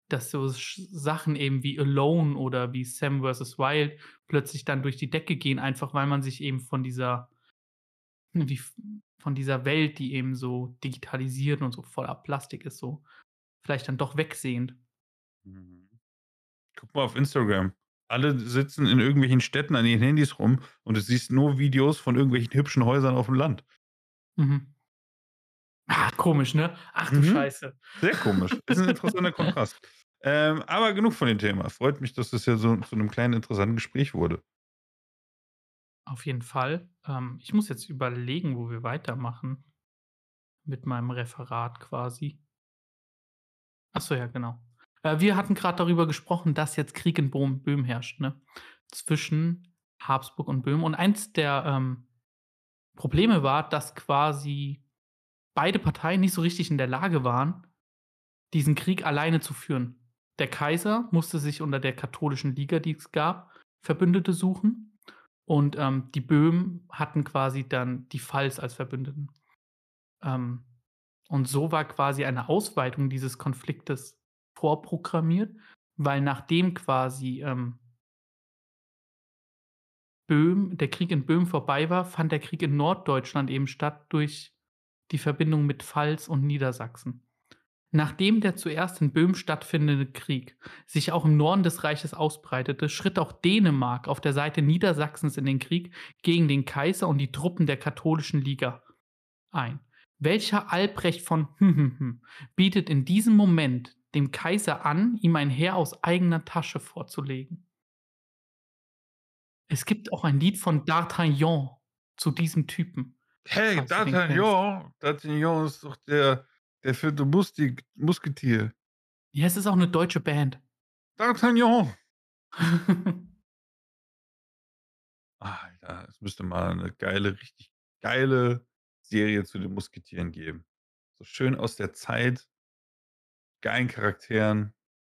dass so Sachen eben wie „Alone“ oder wie „Sam vs. Wild“ plötzlich dann durch die Decke gehen, einfach weil man sich eben von dieser wie von dieser Welt, die eben so digitalisiert und so voller Plastik ist, so vielleicht dann doch wegsehnt. Mhm. Guck mal auf Instagram. Alle sitzen in irgendwelchen Städten an ihren Handys rum und du siehst nur Videos von irgendwelchen hübschen Häusern auf'm Land. Mhm. Ah, komisch, ne? Ach du Mhm. Scheiße. Sehr komisch. Ist 'n interessanter Kontrast. Ähm, aber genug von dem Thema. Freut mich, dass das ja so zu 'nem kleinen interessanten Gespräch wurde. Auf jeden Fall. Ähm, ich muss jetzt überlegen, wo wir weitermachen mit meinem Referat quasi. Ach so, ja, genau. Äh, wir hatten grad darüber gesprochen, dass jetzt Krieg in Bohm Böhmen herrscht, ne? Zwischen Habsburg und Böhmen. Und eins der, ähm, Probleme war, dass quasi beide Parteien nicht so richtig in der Lage waren, diesen Krieg alleine zu führen. Der Kaiser musste sich unter der katholischen Liga, die es gab, Verbündete suchen. Und, ähm, die Böhmen hatten quasi dann die Pfalz als Verbündeten. Ähm, und so war quasi eine Ausweitung dieses Konfliktes vorprogrammiert, weil nachdem quasi, ähm Böhmen der Krieg in Böhmen vorbei war, fand der Krieg in Norddeutschland eben statt durch die Verbindung mit Pfalz und Niedersachsen. Nachdem der zuerst in Böhmen stattfindende Krieg sich auch im Norden des Reiches ausbreitete, schritt auch Dänemark auf der Seite Niedersachsens in den Krieg gegen den Kaiser und die Truppen der katholischen Liga ein. Welcher Albrecht von bietet in diesem Moment dem Kaiser an, ihm ein Heer aus eigener Tasche vorzulegen? Es gibt auch ein Lied von D'Artagnan zu diesem Typen. Hey. D'Artagnan. D'Artagnan ist doch der der 4. Mustik Musketier. Ja, es ist auch 'ne deutsche Band. D'Artagnan. Alter, es müsste mal eine geile, richtig geile Serie zu den Musketieren geben. So schön aus der Zeit, geilen Charakteren,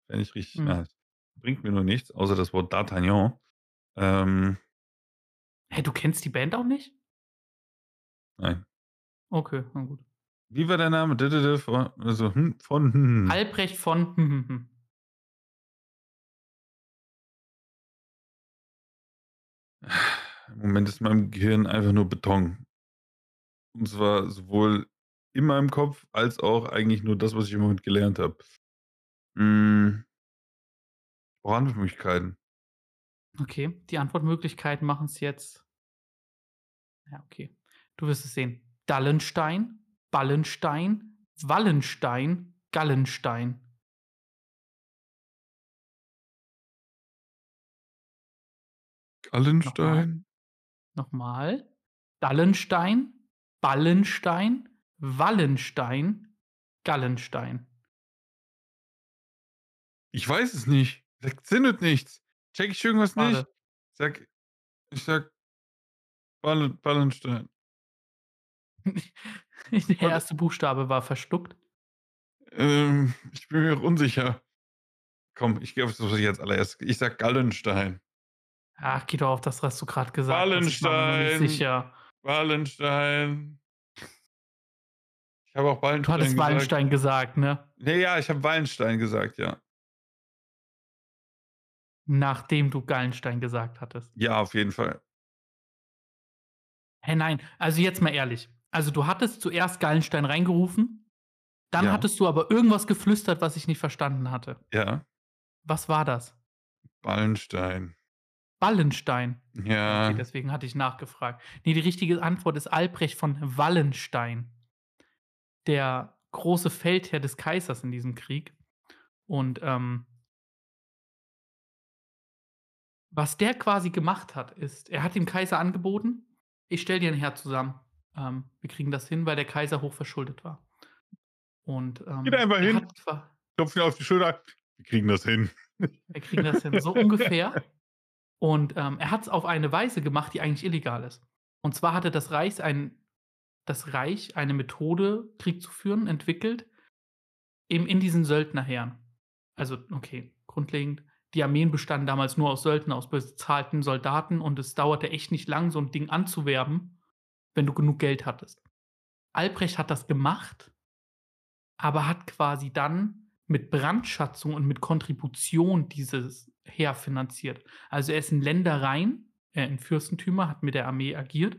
fände ich richtig Mhm. nice. Bringt mir nur nichts, außer das Wort D'Artagnan. Ähm, Hä, du kennst die Band auch nicht? nein. Okay, na gut. Wie war der Name? Von also, hm, von hm. Albrecht von hm, hm, hm. Im Moment ist in meinem Gehirn einfach nur Beton. Und zwar sowohl in meinem Kopf als auch eigentlich nur das, was ich im Moment gelernt habe. Hm. Ich brauche Antwortmöglichkeiten. Okay, die Antwortmöglichkeiten machen es jetzt ja, okay. Du wirst es sehen. Dallenstein, Ballenstein, Wallenstein, Gallenstein. Gallenstein? Nochmal. Dallenstein, Ballenstein, Wallenstein, Gallenstein. Ich weiß es nicht. Das zündet nichts. Check ich irgendwas nicht? Warte. Ich sag ich sag Ballen Ballenstein. Der erste Buchstabe war verstuckt. Ähm, ich bin mir auch unsicher. Komm, ich gehe auf das, was ich als allererst ich sag Gallenstein. Ach, geh doch auf das, was du gerade gesagt hast. Ich war mir noch nicht Wallenstein. sicher. Wallenstein. Ich habe auch Du Wallenstein hattest gesagt. Wallenstein gesagt, ne? Ne, ja, ich habe Wallenstein gesagt, ja. Nachdem du Gallenstein gesagt hattest. Ja, auf jeden Fall. Hä, nein, also jetzt mal ehrlich. Also du hattest zuerst Gallenstein reingerufen, dann Ja. hattest du aber irgendwas geflüstert, was ich nicht verstanden hatte. Ja, Was war das? Wallenstein. Ballenstein. Ja. Okay, deswegen hatte ich nachgefragt. Nee, die richtige Antwort ist Albrecht von Wallenstein. Der große Feldherr des Kaisers in diesem Krieg. Und ähm, was der quasi gemacht hat, ist, er hat dem Kaiser angeboten, ich stelle dir ein Heer zusammen. Ähm, wir kriegen das hin, weil der Kaiser hochverschuldet war. Und ähm, Geht einfach hin. hat qua- Klopf mir auf die Schulter. Wir kriegen das hin. wir kriegen das hin, so ungefähr. Und ähm, er hat es auf eine Weise gemacht, die eigentlich illegal ist. Und zwar hatte das Reich, ein, das Reich eine Methode, Krieg zu führen, entwickelt, eben in diesen Söldnerheeren. Also, okay, grundlegend. Die Armeen bestanden damals nur aus Söldnern, aus bezahlten Soldaten und es dauerte echt nicht lang, so ein Ding anzuwerben, wenn du genug Geld hattest. Albrecht hat das gemacht, aber hat quasi dann mit Brandschatzung und mit Kontribution dieses Heer finanziert. Also er ist in Ländereien, äh, in Fürstentümer, hat mit der Armee agiert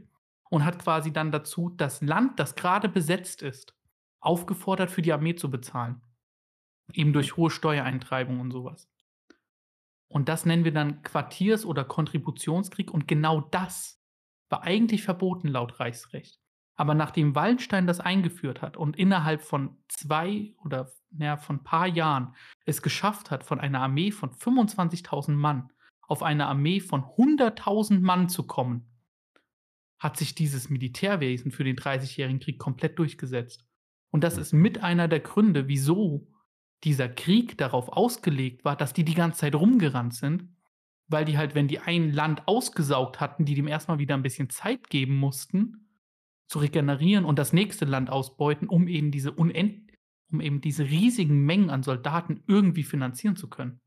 und hat quasi dann dazu das Land, das gerade besetzt ist, aufgefordert, für die Armee zu bezahlen. Eben durch hohe Steuereintreibung und sowas. Und das nennen wir dann Quartiers- oder Kontributionskrieg und genau das war eigentlich verboten laut Reichsrecht. Aber nachdem Wallenstein das eingeführt hat und innerhalb von zwei oder naja, von ein paar Jahren es geschafft hat, von einer Armee von 25.000 Mann auf eine Armee von 100.000 Mann zu kommen, hat sich dieses Militärwesen für den 30-jährigen Krieg komplett durchgesetzt. Und das ist mit einer der Gründe, wieso dieser Krieg darauf ausgelegt war, dass die die ganze Zeit rumgerannt sind, weil die halt, wenn die ein Land ausgesaugt hatten, die dem erstmal wieder ein bisschen Zeit geben mussten, zu regenerieren und das nächste Land ausbeuten, um eben diese unend um eben diese riesigen Mengen an Soldaten irgendwie finanzieren zu können.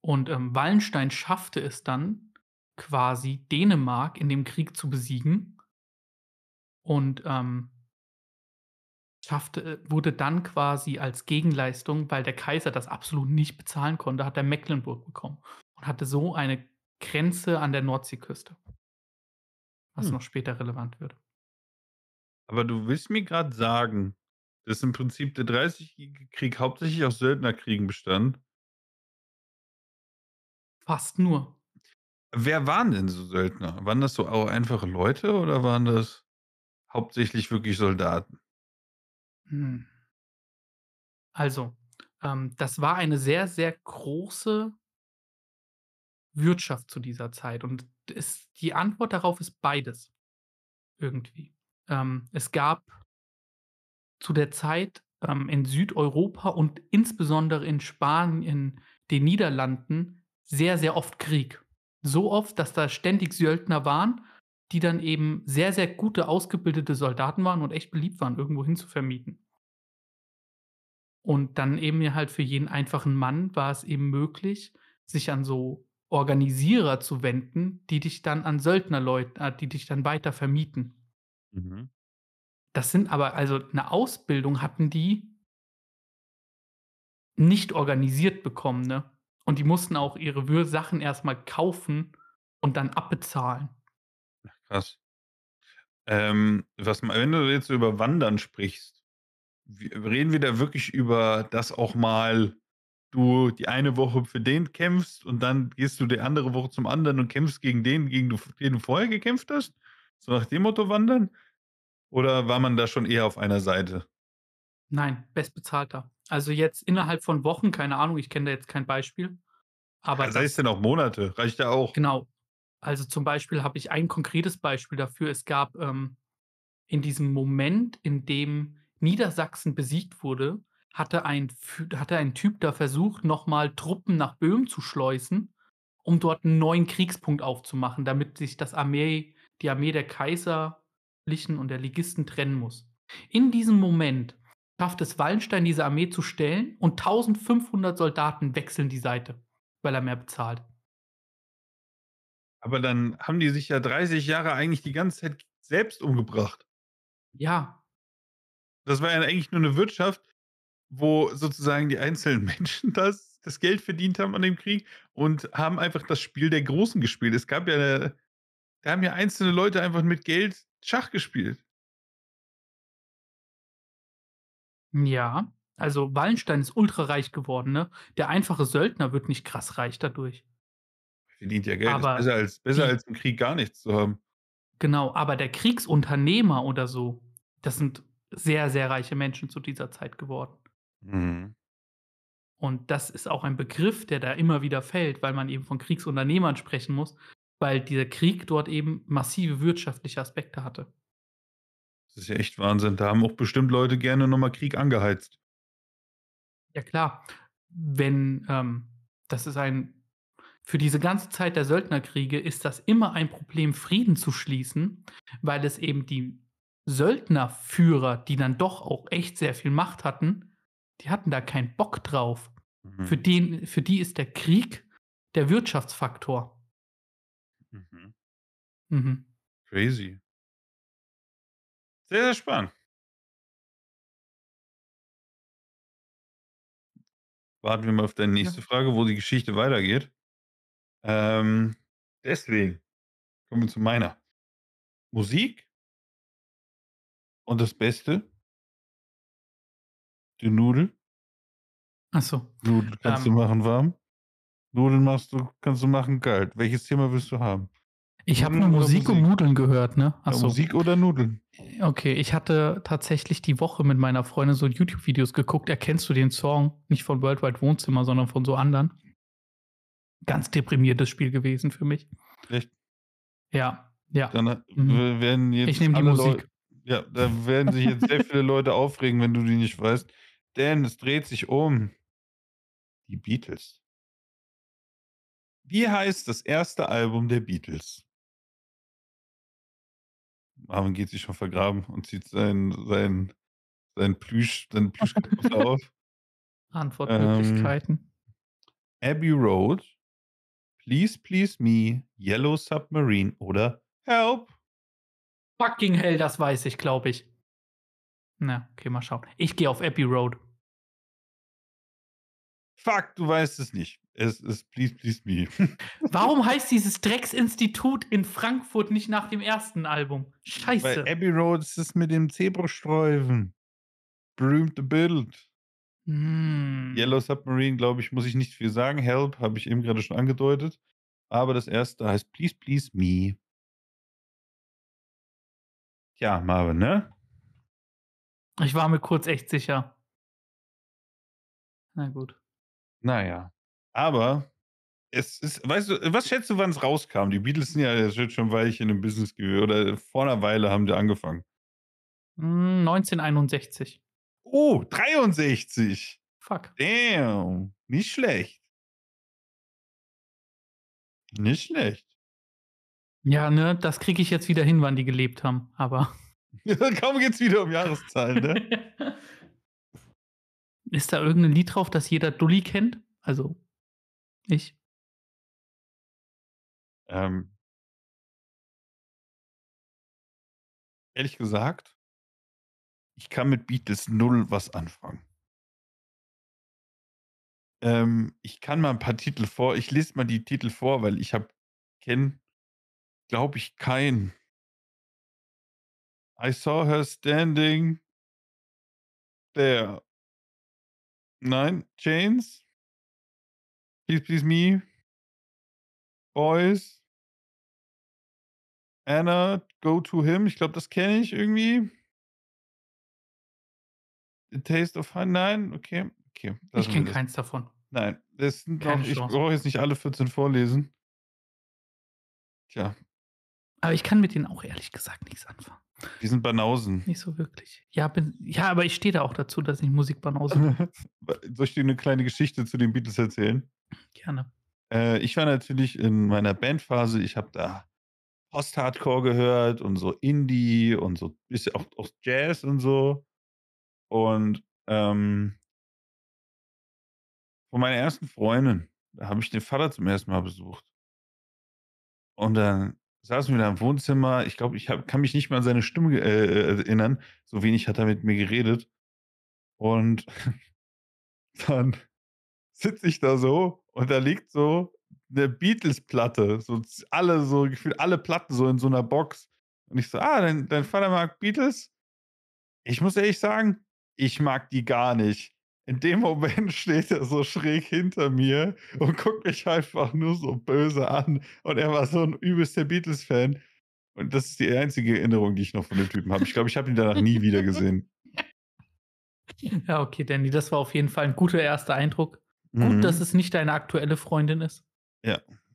Und ähm, Wallenstein schaffte es dann, quasi Dänemark in dem Krieg zu besiegen und ähm, schaffte, wurde dann quasi als Gegenleistung, weil der Kaiser das absolut nicht bezahlen konnte, hat er Mecklenburg bekommen und hatte so eine Grenze an der Nordseeküste, was Hm. noch später relevant wird. Aber du willst mir gerade sagen, dass im Prinzip der 30-jährige Krieg hauptsächlich aus Söldnerkriegen bestand? Fast nur. Wer waren denn so Söldner? Waren das so auch einfache Leute oder waren das hauptsächlich wirklich Soldaten? Hm. Also, ähm, das war eine sehr, sehr große Wirtschaft zu dieser Zeit. Und es, die Antwort darauf ist beides. Irgendwie. Ähm, es gab zu der Zeit ähm, in Südeuropa und insbesondere in Spanien, den Niederlanden, sehr, sehr oft Krieg. so oft, dass da ständig Söldner waren, die dann eben sehr, sehr gute, ausgebildete Soldaten waren und echt beliebt waren, irgendwo hin zu vermieten. Und dann eben ja halt für jeden einfachen Mann war es eben möglich, sich an so Organisierer zu wenden, die dich dann an Söldnerleute, äh, die dich dann weiter vermieten. Mhm. Das sind aber, also eine Ausbildung hatten die nicht organisiert bekommen, ne? Und die mussten auch ihre Sachen erstmal kaufen und dann abbezahlen. Krass. Ähm, was, wenn du jetzt über Wandern sprichst, wie, reden wir da wirklich über das auch mal, du die eine Woche für den kämpfst und dann gehst du die andere Woche zum anderen und kämpfst gegen den, gegen du, den du vorher gekämpft hast? So nach dem Motto wandern? Oder war man da schon eher auf einer Seite? Nein, bestbezahlter. Also jetzt innerhalb von Wochen, keine Ahnung, ich kenne da jetzt kein Beispiel. Aber ja, sei es denn auch Monate, reicht ja auch. Genau. Also zum Beispiel habe ich ein konkretes Beispiel dafür. Es gab ähm, in diesem Moment, in dem Niedersachsen besiegt wurde, hatte ein, hatte ein Typ da versucht, nochmal Truppen nach Böhmen zu schleusen, um dort einen neuen Kriegspunkt aufzumachen, damit sich das Armee, die Armee der Kaiserlichen und der Ligisten trennen muss. In diesem Moment schafft es Wallenstein, diese Armee zu stellen und 1500 Soldaten wechseln die Seite, weil er mehr bezahlt. Aber dann haben die sich ja 30 Jahre eigentlich die ganze Zeit selbst umgebracht. Ja. Das war ja eigentlich nur eine Wirtschaft, wo sozusagen die einzelnen Menschen das, das Geld verdient haben an dem Krieg und haben einfach das Spiel der Großen gespielt. Es gab ja, da haben ja einzelne Leute einfach mit Geld Schach gespielt. Ja, also Wallenstein ist ultrareich geworden, ne? Der einfache Söldner wird nicht krass reich dadurch. Verdient ja Geld. Aber ist besser als, besser die, als im Krieg gar nichts zu haben. Genau, aber der Kriegsunternehmer oder so, das sind sehr, sehr reiche Menschen zu dieser Zeit geworden. Mhm. Und das ist auch ein Begriff, der da immer wieder fällt, weil man eben von Kriegsunternehmern sprechen muss, weil dieser Krieg dort eben massive wirtschaftliche Aspekte hatte. Das ist ja echt Wahnsinn. Da haben auch bestimmt Leute gerne nochmal Krieg angeheizt. Ja, klar. Wenn, ähm, das ist ein, für diese ganze Zeit der Söldnerkriege ist das immer ein Problem, Frieden zu schließen, weil es eben die Söldnerführer, die dann doch auch echt sehr viel Macht hatten, die hatten da keinen Bock drauf. Mhm. Für, den, für die ist der Krieg der Wirtschaftsfaktor. Mhm. Mhm. Crazy. Sehr, sehr spannend. Warten wir mal auf deine nächste Ja. Frage, wo die Geschichte weitergeht. Ähm, deswegen kommen wir zu meiner. Musik und das Beste, die Nudel. Ach so. Nudeln kannst du Ähm, machen warm. Nudeln machst du, kannst du machen kalt. Welches Thema willst du haben? ich habe nur oder Musik und Musik? Nudeln gehört, ne? Ach Ja. Musik oder Nudeln? Okay, ich hatte tatsächlich die Woche mit meiner Freundin so YouTube-Videos geguckt. Erkennst du den Song? Nicht von Worldwide Wohnzimmer, sondern von so anderen. Ganz deprimiertes Spiel gewesen für mich. Echt? Ja, ja. Dann äh, Mhm. werden jetzt Ich nehme die Musik. Leute, ja, da werden sich jetzt sehr viele Leute aufregen, wenn du die nicht weißt. Denn es dreht sich um die Beatles. Wie heißt das erste Album der Beatles? Marvin geht sich schon vergraben und zieht sein, sein, sein Plüsch, seine Plüschkapuze auf. Ähm, Antwortmöglichkeiten. Abbey Road, Please Please Me, Yellow Submarine oder Help. Fucking hell, das weiß ich, glaube ich. Na, okay, mal schauen. Ich gehe auf Abbey Road. Fuck, du weißt es nicht. Es ist Please Please Me. Warum heißt dieses Drecksinstitut in Frankfurt nicht nach dem ersten Album? Bei Scheiße. Abbey Road ist es mit dem Zebrastreifen. Berühmte Bild. Hm. Yellow Submarine, glaube ich, muss ich nicht viel sagen. Help habe ich eben gerade schon angedeutet. Aber das erste heißt Please Please Me. Tja, Marvin, ne? Ich war mir kurz echt sicher. Na gut. Naja. Aber es ist, weißt du, was schätzt du, wann es rauskam? Die Beatles sind ja jetzt schon ein Weilchen im Business gewesen. Oder vor einer Weile haben die angefangen. Hm, 1961. Oh, 63. Fuck. Damn. Nicht schlecht. Nicht schlecht. Ja, ne, das kriege ich jetzt wieder hin, wann die gelebt haben, aber. Kaum geht's wieder um Jahreszahlen, ne? Ist da irgendein Lied drauf, das jeder Dulli kennt? Also, ich. Ähm. Ehrlich gesagt, ich kann mit Beatles null was anfangen. Ähm, ich kann mal ein paar Titel vor ich lese mal die Titel vor, weil ich habe kenne, glaube ich, keinen. I saw her standing there. Nein, Chains? Please Please Me? Boys? Anna, Go to Him. Ich glaube, das kenne ich irgendwie. A Taste of Fun. Nein, okay. Okay, Ich kenne keins davon. Nein, das sind noch ich brauche jetzt nicht alle 14 vorlesen. Tja, Aber ich kann mit denen auch ehrlich gesagt nichts anfangen. die sind Banausen. Nicht so wirklich. Ja, bin, ja aber ich stehe da auch dazu, dass ich Musikbanause bin. Soll ich dir eine kleine Geschichte zu den Beatles erzählen? Gerne. Äh, ich war natürlich in meiner Bandphase, ich habe da Post-Hardcore gehört und so Indie und so bisschen auch, auch Jazz und so. Und ähm, von meiner ersten Freundin, da habe ich den Vater zum ersten Mal besucht. Und dann saßen wir da im Wohnzimmer. Ich glaube, ich hab, kann mich nicht mal an seine Stimme ge- äh, erinnern. So wenig hat er mit mir geredet. Und dann sitze ich da so und da liegt so eine Beatles-Platte. So alle, so gefühlt alle Platten so in so einer Box. Und ich so, ah, dein, dein Vater mag Beatles? Ich muss ehrlich sagen, ich mag die gar nicht. In dem Moment steht er so schräg hinter mir und guckt mich einfach nur so böse an. Und er war so ein übelster Beatles-Fan. Und das ist die einzige Erinnerung, die ich noch von dem Typen habe. Ich glaube, ich habe ihn danach nie wieder gesehen. Ja, okay, Danny, das war auf jeden Fall ein guter erster Eindruck. Mhm. Gut, dass es nicht deine aktuelle Freundin ist.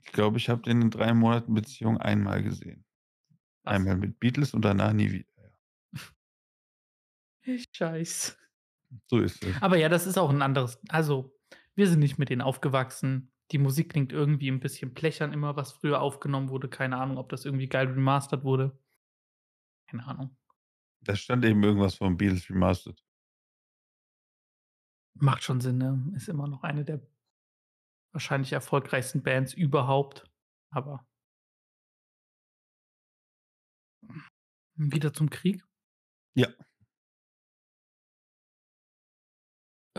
Ich glaube, ich habe den in drei Monaten Beziehung einmal gesehen. Was? Einmal mit Beatles und danach nie wieder. Scheiß. So ist es. Aber ja, das ist auch ein anderes. Also, wir sind nicht mit denen aufgewachsen. Die Musik klingt irgendwie ein bisschen blechern, immer was früher aufgenommen wurde. Keine Ahnung, ob das irgendwie geil remastert wurde. Keine Ahnung. Da stand eben irgendwas von Beatles Remastered. Macht schon Sinn, ne? Ist immer noch eine der wahrscheinlich erfolgreichsten Bands überhaupt. Aber. Wieder zum Krieg. Ja.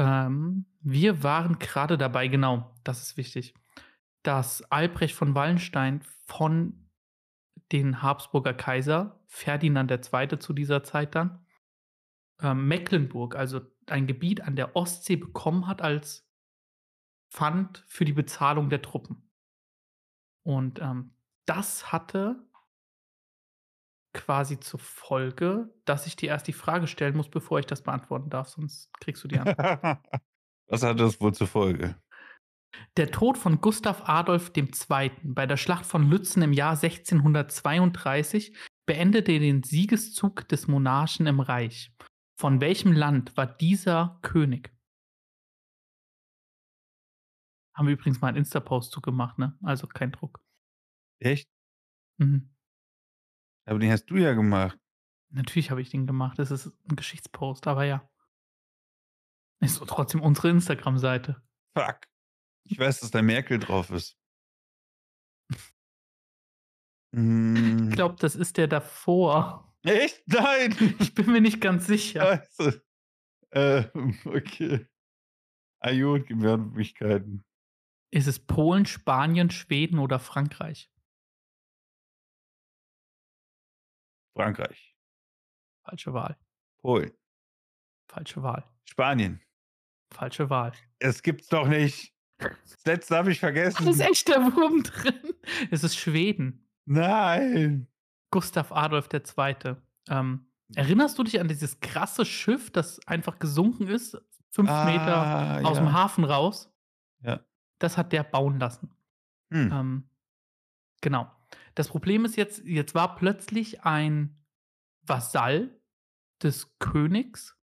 Ähm, wir waren gerade dabei, genau, das ist wichtig, dass Albrecht von Wallenstein von den Habsburger Kaiser, Ferdinand II. zu dieser Zeit dann, ähm, Mecklenburg, also ein Gebiet an der Ostsee bekommen hat als Pfand für die Bezahlung der Truppen. Und ähm, das hatte quasi zur Folge, dass ich dir erst die Frage stellen muss, bevor ich das beantworten darf, sonst kriegst du die Antwort. Was hat das wohl zur Folge? Der Tod von Gustav Adolf II. bei der Schlacht von Lützen im Jahr 1632 beendete den Siegeszug des Monarchen im Reich. Von welchem Land war dieser König? Haben wir übrigens mal einen Insta-Post zugemacht, ne? Also kein Druck. Echt? Mhm. Aber den hast du ja gemacht. Natürlich habe ich den gemacht. Das ist ein Geschichtspost, aber ja. Ist so trotzdem unsere Instagram-Seite. Fuck. Ich weiß, dass da Merkel drauf ist. Mm, Ich glaube, das ist der davor. Echt? Nein! Ich bin mir nicht ganz sicher. Scheiße. Ähm, okay. Ah, gut, Möglichkeiten. Ist es Polen, Spanien, Schweden oder Frankreich? Frankreich. Falsche Wahl. Polen. Falsche Wahl. Spanien. Falsche Wahl. Es gibt's doch nicht. Das letzte habe ich Da ist vergessen. echt der Wurm drin. Es ist Schweden. Nein. Gustav Adolf II. Ähm, erinnerst du dich an dieses krasse Schiff, das einfach gesunken ist, fünf Meter Ah, aus ja. dem Hafen raus? Ja. Das hat der bauen lassen. Hm. Ähm, genau. Das Problem ist jetzt, jetzt war plötzlich ein Vasall des Königs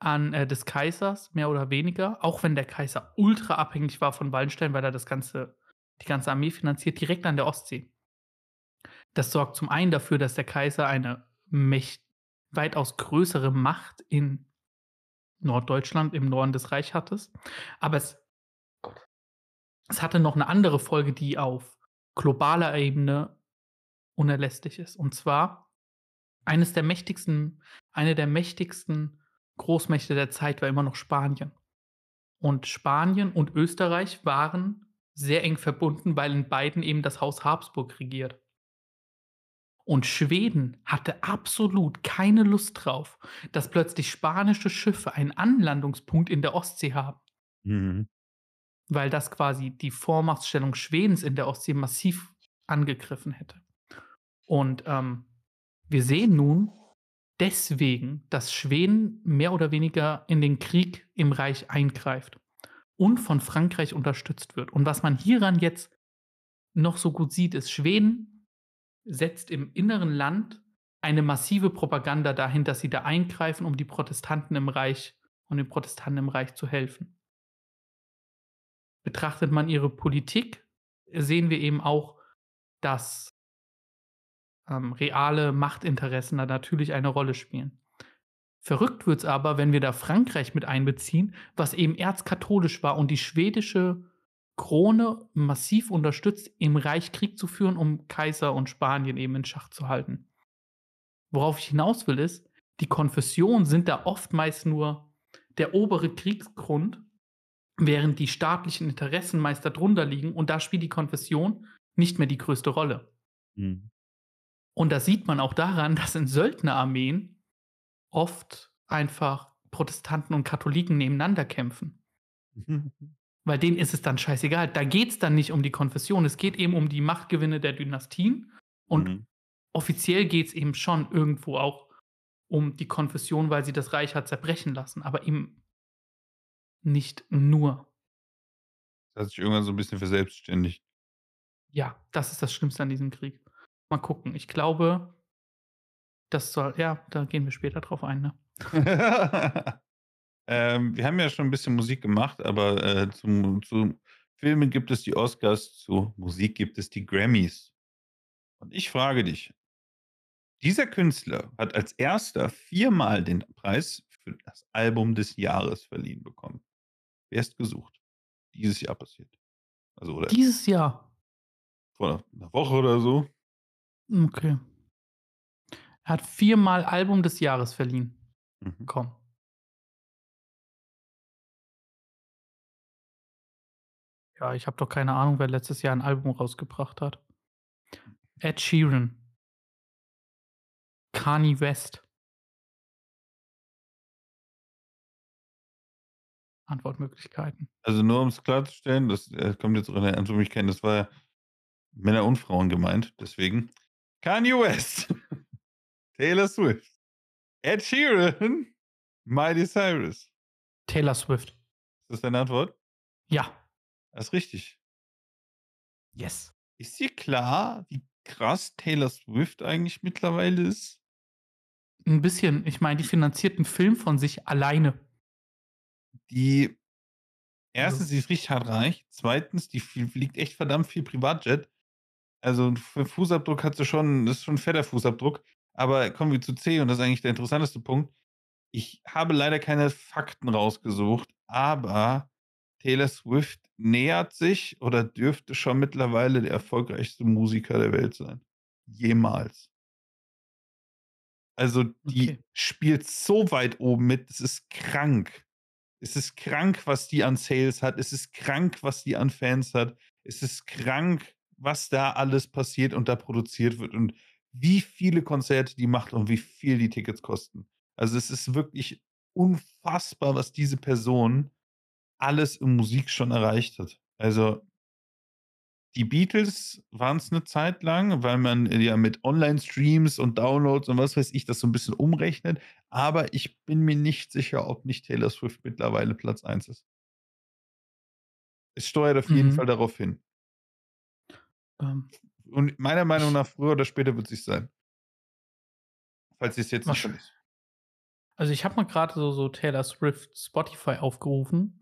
an äh, des Kaisers, mehr oder weniger, auch wenn der Kaiser ultra abhängig war von Wallenstein, weil er das ganze die ganze Armee finanziert, direkt an der Ostsee. Das sorgt zum einen dafür, dass der Kaiser eine mächt weitaus größere Macht in Norddeutschland, im Norden des Reichs Aber es, es hatte noch eine andere Folge, die auf globaler Ebene unerlässlich ist. Und zwar eines der mächtigsten, eine der mächtigsten Großmächte der Zeit war immer noch Spanien. Und Spanien und Österreich waren sehr eng verbunden, weil in beiden eben das Haus Habsburg regiert. Und Schweden hatte absolut keine Lust drauf, dass plötzlich spanische Schiffe einen Anlandungspunkt in der Ostsee haben. Mhm. Weil das quasi die Vormachtstellung Schwedens in der Ostsee massiv angegriffen hätte. Und ähm, wir sehen nun deswegen, dass Schweden mehr oder weniger in den Krieg im Reich eingreift und von Frankreich unterstützt wird. Und was man hieran jetzt noch so gut sieht, ist, Schweden setzt im inneren Land eine massive Propaganda dahin, dass sie da eingreifen, um die Protestanten im Reich und den Protestanten im Reich zu helfen. Betrachtet man ihre Politik, sehen wir eben auch, dass ähm, reale Machtinteressen da natürlich eine Rolle spielen. Verrückt wird es aber, wenn wir da Frankreich mit einbeziehen, was eben erzkatholisch war und die schwedische Krone massiv unterstützt, im Reich Krieg zu führen, um Kaiser und Spanien eben in Schach zu halten. Worauf ich hinaus will, ist, die Konfessionen sind da oftmals nur der obere Kriegsgrund, während die staatlichen Interessen meist darunter liegen und da spielt die Konfession nicht mehr die größte Rolle. Mhm. Und das sieht man auch daran, dass in Söldnerarmeen oft einfach Protestanten und Katholiken nebeneinander kämpfen. Weil denen ist es dann scheißegal. Da geht es dann nicht um die Konfession. Es geht eben um die Machtgewinne der Dynastien. Und mhm. offiziell geht es eben schon irgendwo auch um die Konfession, weil sie das Reich hat zerbrechen lassen. Aber eben nicht nur. Das hat sich irgendwann so ein bisschen verselbstständigt. Ja, das ist das Schlimmste an diesem Krieg. Mal gucken. Ich glaube, das soll, ja, da gehen wir später drauf ein, ne? Ähm, wir haben ja schon ein bisschen Musik gemacht, aber äh, zum, zu Filmen gibt es die Oscars, zu Musik gibt es die Grammys. Und ich frage dich, dieser Künstler hat als erster viermal den Preis für das Album des Jahres verliehen bekommen. Wer ist gesucht? Dieses Jahr passiert. Also, oder Dieses Jahr. Vor einer Woche oder so. Okay. Er hat viermal Album des Jahres verliehen. Mhm. Komm. Ja, ich habe doch keine Ahnung, wer letztes Jahr ein Album rausgebracht hat. Ed Sheeran. Kanye West. Antwortmöglichkeiten. Also nur um es klarzustellen, das äh, kommt jetzt auch in der Antwortmöglichkeit, das war Männer und Frauen gemeint, deswegen. Kanye West. Taylor Swift. Ed Sheeran. Miley Cyrus. Taylor Swift. Ist das deine Antwort? Ja. Das ist richtig. Yes. Ist dir klar, wie krass Taylor Swift eigentlich mittlerweile ist? Ein bisschen. Ich meine, die finanziert einen Film von sich alleine. Die erstens, also, sie ist richtig hart reich. Zweitens, die fliegt echt verdammt viel Privatjet. Also für Fußabdruck hat sie schon, das ist schon ein fetter Fußabdruck. Aber kommen wir zu C und das ist eigentlich der interessanteste Punkt. Ich habe leider keine Fakten rausgesucht, aber Taylor Swift nähert sich oder dürfte schon mittlerweile der erfolgreichste Musiker der Welt sein. Jemals. Also die okay. spielt so weit oben mit, es ist krank. Es ist krank, was die an Sales hat. Es ist krank, was die an Fans hat. Es ist krank, was da alles passiert und da produziert wird und wie viele Konzerte die macht und wie viel die Tickets kosten. Also es ist wirklich unfassbar, was diese Person alles in Musik schon erreicht hat. Also die Beatles waren es eine Zeit lang, weil man ja mit Online-Streams und Downloads und was weiß ich das so ein bisschen umrechnet. Aber ich bin mir nicht sicher, ob nicht Taylor Swift mittlerweile Platz 1 ist. Es steuert auf jeden mhm. Fall darauf hin. Ähm, und meiner Meinung nach, früher oder später wird es sein. Falls es jetzt nicht schon ist. Also ich habe mal gerade so, so Taylor Swift Spotify aufgerufen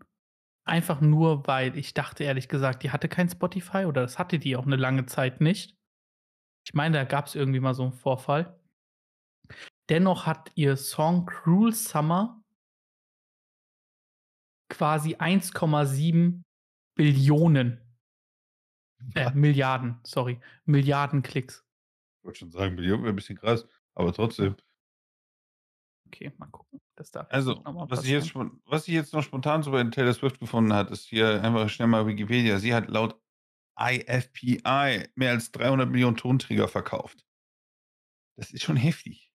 Einfach nur, weil ich dachte ehrlich gesagt, die hatte kein Spotify oder das hatte die auch eine lange Zeit nicht. Ich meine, da gab es irgendwie mal so einen Vorfall. Dennoch hat ihr Song Cruel Summer quasi 1,7 Billionen, äh? Milliarden, sorry, Milliarden Klicks. Ich wollte schon sagen, Millionen wäre ein bisschen krass, aber trotzdem. Okay, mal gucken. Das darf Also, was ich, jetzt was ich jetzt noch spontan so bei Taylor Swift gefunden hat, ist hier einfach schnell mal Wikipedia. Sie hat laut IFPI mehr als 300 Millionen Tonträger verkauft. Das ist schon heftig.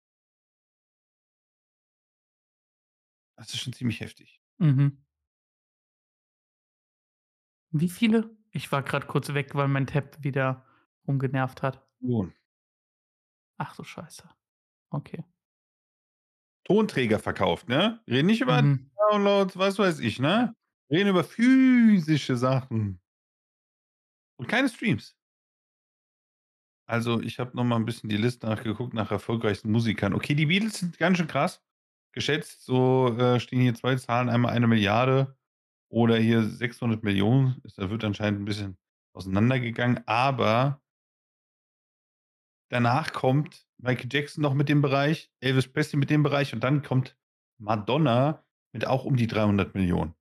Das ist schon ziemlich heftig. Mhm. Wie viele? Ich war gerade kurz weg, weil mein Tab wieder rumgenervt hat. Millionen. Ach du Scheiße. Okay. Tonträger verkauft, ne? Reden nicht über Mhm. Downloads, was weiß ich, ne? Reden über physische Sachen. Und keine Streams. Also, ich habe noch mal ein bisschen die Liste nachgeguckt nach erfolgreichsten Musikern. Okay, die Beatles sind ganz schön krass. Geschätzt, so äh, stehen hier zwei Zahlen, einmal eine Milliarde oder hier 600 Millionen. Da wird anscheinend ein bisschen auseinandergegangen, aber danach kommt Michael Jackson noch mit dem Bereich, Elvis Presley mit dem Bereich und dann kommt Madonna mit auch um die 300 Millionen.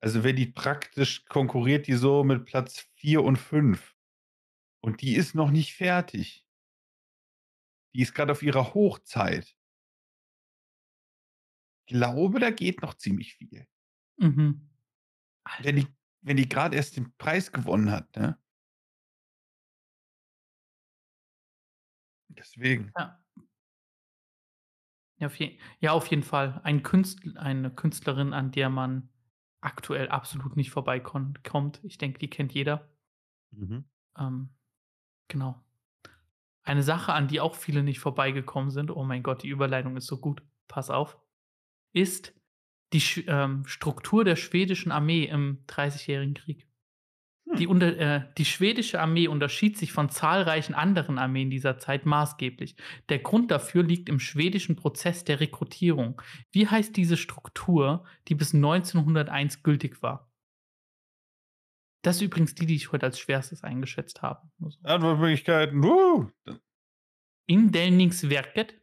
Also wer die praktisch konkurriert die so mit Platz 4 und 5. Und die ist noch nicht fertig. Die ist gerade auf ihrer Hochzeit. Ich glaube, da geht noch ziemlich viel. Mhm. Wenn die, wenn die gerade erst den Preis gewonnen hat, ne? Deswegen. Ja. Ja, auf, je ja, auf jeden Fall. Ein Künstl eine Künstlerin, an der man aktuell absolut nicht vorbeikommt. Ich denke, die kennt jeder. Mhm. Ähm, genau. Eine Sache, an die auch viele nicht vorbeigekommen sind, oh mein Gott, die Überleitung ist so gut, pass auf, ist die ähm, Struktur der schwedischen Armee im Dreißigjährigen Krieg. Die, Hm. unter, äh, die schwedische Armee unterschied sich von zahlreichen anderen Armeen dieser Zeit maßgeblich. Der Grund dafür liegt im schwedischen Prozess der Rekrutierung. Wie heißt diese Struktur, die bis 1901 gültig war? Das ist übrigens die, die ich heute als schwerstes eingeschätzt habe. Nur so. Antwortmöglichkeiten. Uh. Indelningsverket,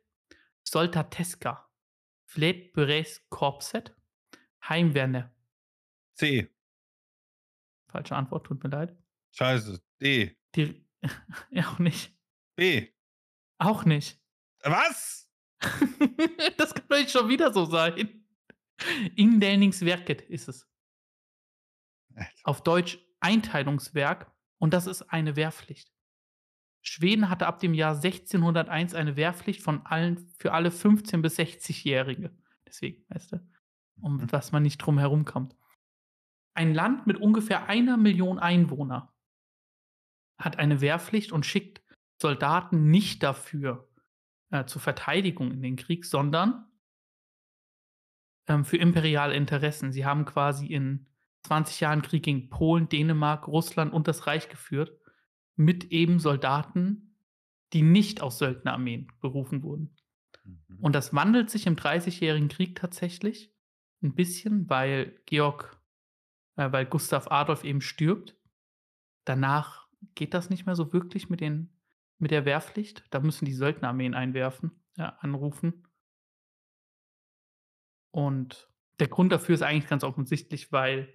Soldateska, Fletbureskorpset, Heimwerne. C. Falsche Antwort, tut mir leid. Scheiße. D. Die, ja, auch nicht. B. Auch nicht. Was? das kann doch nicht schon wieder so sein. Indelningsverket ist es. Alter. Auf Deutsch Einteilungswerk und das ist eine Wehrpflicht. Schweden hatte ab dem Jahr 1601 eine Wehrpflicht von allen, für alle 15- bis 60-Jährige. Deswegen, weißt du, um Mhm. was man nicht drum herum kommt. Ein Land mit ungefähr einer Million Einwohner hat eine Wehrpflicht und schickt Soldaten nicht dafür äh, zur Verteidigung in den Krieg, sondern ähm, für imperiale Interessen. Sie haben quasi in 20 Jahren Krieg gegen Polen, Dänemark, Russland und das Reich geführt, mit eben Soldaten, die nicht aus Söldnerarmeen berufen wurden. Mhm. Und das wandelt sich im Dreißigjährigen Krieg tatsächlich ein bisschen, weil Georg, äh, weil Gustav Adolf eben stirbt. Danach geht das nicht mehr so wirklich mit, den, mit der Wehrpflicht. Da müssen die Söldnerarmeen einwerfen, äh, anrufen. Und der Grund dafür ist eigentlich ganz offensichtlich, weil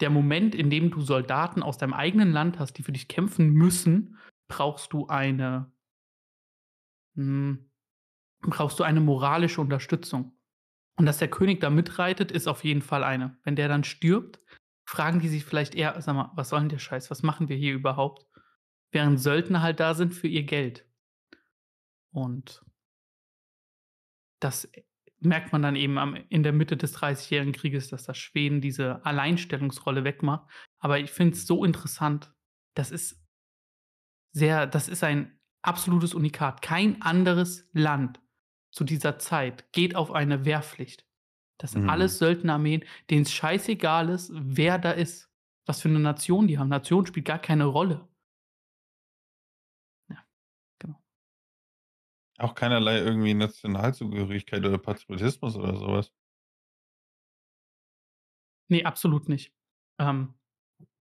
der Moment, in dem du Soldaten aus deinem eigenen Land hast, die für dich kämpfen müssen, brauchst du eine, hm, brauchst du eine moralische Unterstützung. Und dass der König da mitreitet, ist auf jeden Fall eine. Wenn der dann stirbt, fragen die sich vielleicht eher, sag mal, was soll denn der Scheiß? Was machen wir hier überhaupt? Während Söldner halt da sind für ihr Geld. Und das merkt man dann eben am, in der Mitte des Dreißigjährigen Krieges, dass das Schweden diese Alleinstellungsrolle wegmacht. Aber ich finde es so interessant. Das ist sehr, das ist ein absolutes Unikat. Kein anderes Land zu dieser Zeit geht auf eine Wehrpflicht. Das sind Mhm. alles Söldnerarmeen, denen es scheißegal ist, wer da ist. Was für eine Nation die haben. Nation spielt gar keine Rolle. Ja, genau. Auch keinerlei irgendwie Nationalzugehörigkeit oder Patriotismus oder sowas. Nee, absolut nicht. ähm,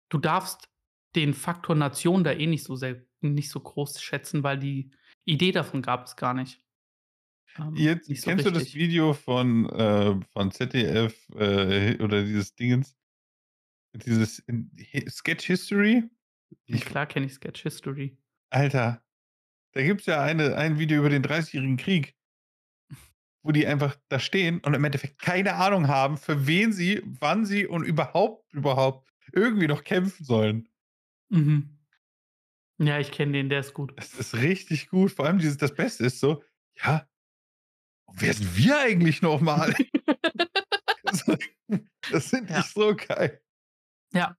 du darfst den Faktor Nation da eh nicht so sehr, nicht so groß schätzen, weil die Idee davon gab es gar nicht. Ähm, Jetzt so kennst richtig. du das Video von, äh, von ZDF äh, oder dieses Dingens? Dieses Sketch History? Ich, Klar kenne ich Sketch History. Alter, da gibt es ja eine, ein Video über den 30-jährigen Krieg, wo die einfach da stehen und im Endeffekt keine Ahnung haben, für wen sie, wann sie und überhaupt, überhaupt irgendwie noch kämpfen sollen. Mhm. Ja, ich kenne den, der ist gut. Das ist richtig gut. Vor allem dieses, das Beste ist so, ja, wer sind wir eigentlich nochmal? das finde ja. ich so geil. Ja.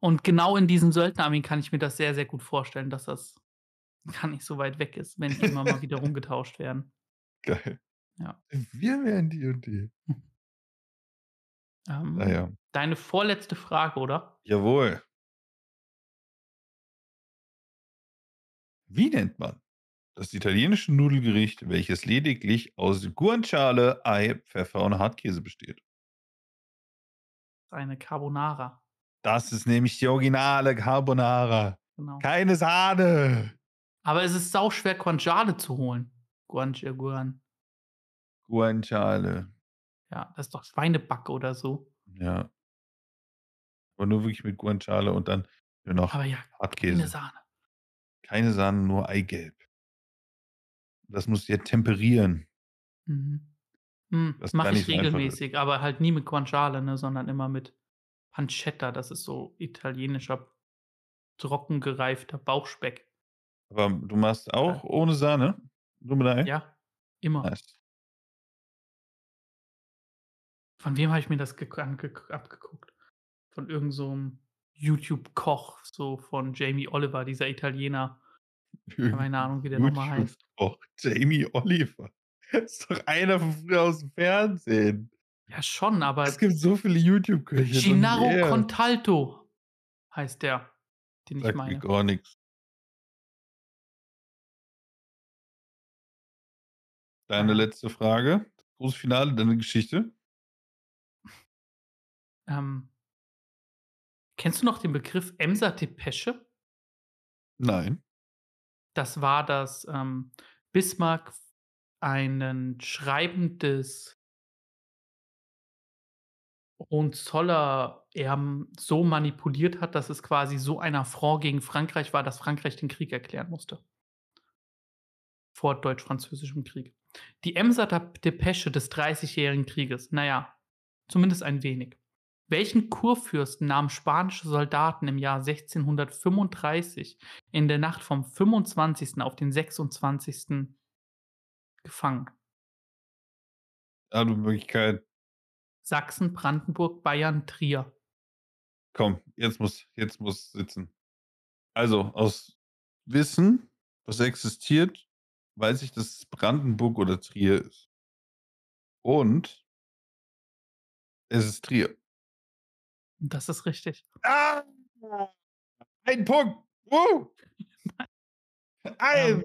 Und genau in diesem Söldnerarmee kann ich mir das sehr, sehr gut vorstellen, dass das gar nicht so weit weg ist, wenn die immer mal wieder rumgetauscht werden. Geil. Ja. Wir wären die und die. Ähm, naja. Deine vorletzte Frage, oder? Jawohl. Wie nennt man das italienische Nudelgericht, welches lediglich aus Guanciale, Ei, Pfeffer und Hartkäse besteht? Eine Carbonara. Das ist nämlich die originale Carbonara. Genau. Keine Sahne. Aber es ist sau schwer, Guanciale zu holen. Guancia, Guan. Guanciale. Ja, das ist doch Schweinebacke oder so. Ja. Aber nur wirklich mit Guanciale und dann noch Aber ja, Hartkäse. Keine Sahne. Keine Sahne, nur Eigelb. Das musst du ja temperieren. Mhm. Hm, das mache ich regelmäßig, aber halt nie mit Guanciale, ne, sondern immer mit Pancetta. Das ist so italienischer, trocken gereifter Bauchspeck. Aber du machst auch ja. ohne Sahne? Ei? Ja, immer. Nice. Von wem habe ich mir das abgeguckt? Von irgendeinem so YouTube-Koch, so von Jamie Oliver, dieser Italiener. Keine Ahnung, wie der nochmal heißt. Oh, Jamie Oliver. Das ist doch einer von früher aus dem Fernsehen. Ja, schon, aber. Es gibt so viele YouTube-Köche. Gennaro Contalto heißt der, den Sag ich meine. Mir gar nichts. Deine letzte Frage. Großes Finale deiner Geschichte. Ähm, Kennst du noch den Begriff Emser Depesche? Nein. Das war, dass ähm, Bismarck einen Schreiben des Hohenzoller-Erben so manipuliert hat, dass es quasi so ein Affront gegen Frankreich war, dass Frankreich den Krieg erklären musste. Vor deutsch-französischem Krieg. Die Emser Depesche des Dreißigjährigen Krieges, naja, zumindest ein wenig. Welchen Kurfürsten nahmen spanische Soldaten im Jahr 1635 in der Nacht vom 25. auf den 26. gefangen? Eine Möglichkeit. Sachsen, Brandenburg, Bayern, Trier. Komm, jetzt muss, jetzt muss sitzen. Also, aus Wissen, was existiert, weiß ich, dass es Brandenburg oder Trier ist. Und es ist Trier. Das ist richtig. Ah, ein Punkt. Uh. Ein.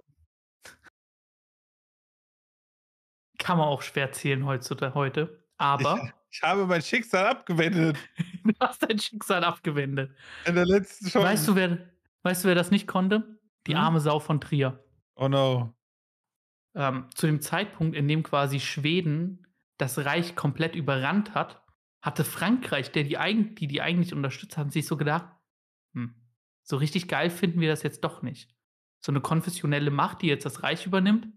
Kann man auch schwer zählen heutzutage Aber. Ich, ich, habe mein Schicksal abgewendet. du hast dein Schicksal abgewendet. In der letzten Chance. Weißt du, wer, weißt du, wer das nicht konnte? Die hm? arme Sau von Trier. Oh no. Ähm, zu dem Zeitpunkt, in dem quasi Schweden das Reich komplett überrannt hat, hatte Frankreich, der die, eig die, die eigentlich unterstützt haben, sich so gedacht, hm, so richtig geil finden wir das jetzt doch nicht. So eine konfessionelle Macht, die jetzt das Reich übernimmt,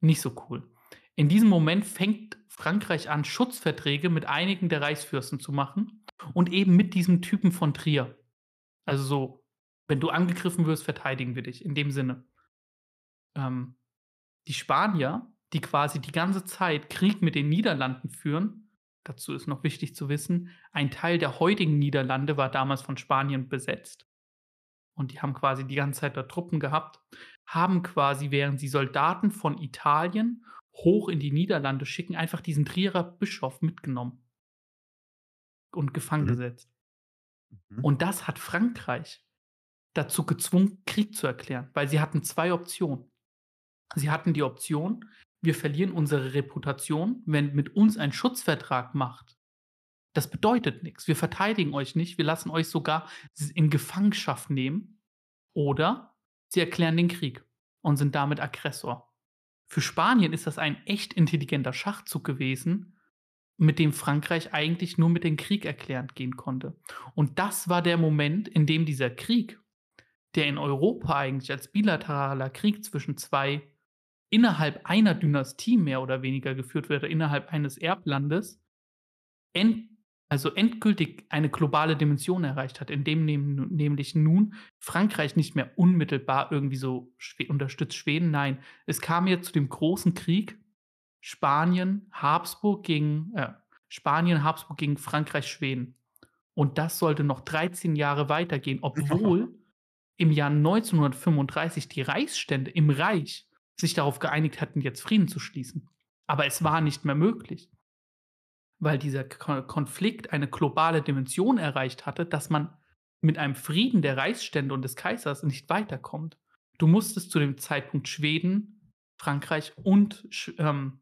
nicht so cool. In diesem Moment fängt Frankreich an, Schutzverträge mit einigen der Reichsfürsten zu machen und eben mit diesem Typen von Trier. Also so, wenn du angegriffen wirst, verteidigen wir dich, in dem Sinne. Ähm, die Spanier, die quasi die ganze Zeit Krieg mit den Niederlanden führen, dazu ist noch wichtig zu wissen, ein Teil der heutigen Niederlande war damals von Spanien besetzt. Und die haben quasi die ganze Zeit da Truppen gehabt, haben quasi, während sie Soldaten von Italien hoch in die Niederlande schicken, einfach diesen Trierer Bischof mitgenommen und gefangen mhm. gesetzt. Mhm. Und das hat Frankreich dazu gezwungen, Krieg zu erklären, weil sie hatten zwei Optionen. Sie hatten die Option, wir verlieren unsere Reputation, wenn mit uns ein Schutzvertrag macht Das bedeutet nichts. Wir verteidigen euch nicht. Wir lassen euch sogar in Gefangenschaft nehmen. Oder sie erklären den Krieg und sind damit Aggressor. Für Spanien ist das ein echt intelligenter Schachzug gewesen, mit dem Frankreich eigentlich nur mit dem Krieg erklärend gehen konnte. Und das war der Moment, in dem dieser Krieg, der in Europa eigentlich als bilateraler Krieg zwischen zwei innerhalb einer Dynastie mehr oder weniger geführt wird, innerhalb eines Erblandes, end, also endgültig eine globale Dimension erreicht hat, indem nämlich nun Frankreich nicht mehr unmittelbar irgendwie so unterstützt Schweden. Nein, es kam jetzt zu dem großen Krieg Spanien, Habsburg gegen äh, Spanien, Habsburg gegen Frankreich, Schweden. Und das sollte noch 13 Jahre weitergehen, obwohl im Jahr 1935 die Reichsstände im Reich sich darauf geeinigt hatten, jetzt Frieden zu schließen. Aber es war nicht mehr möglich, weil dieser Konflikt eine globale Dimension erreicht hatte, dass man mit einem Frieden der Reichsstände und des Kaisers nicht weiterkommt. Du musstest zu dem Zeitpunkt Schweden, Frankreich und ähm,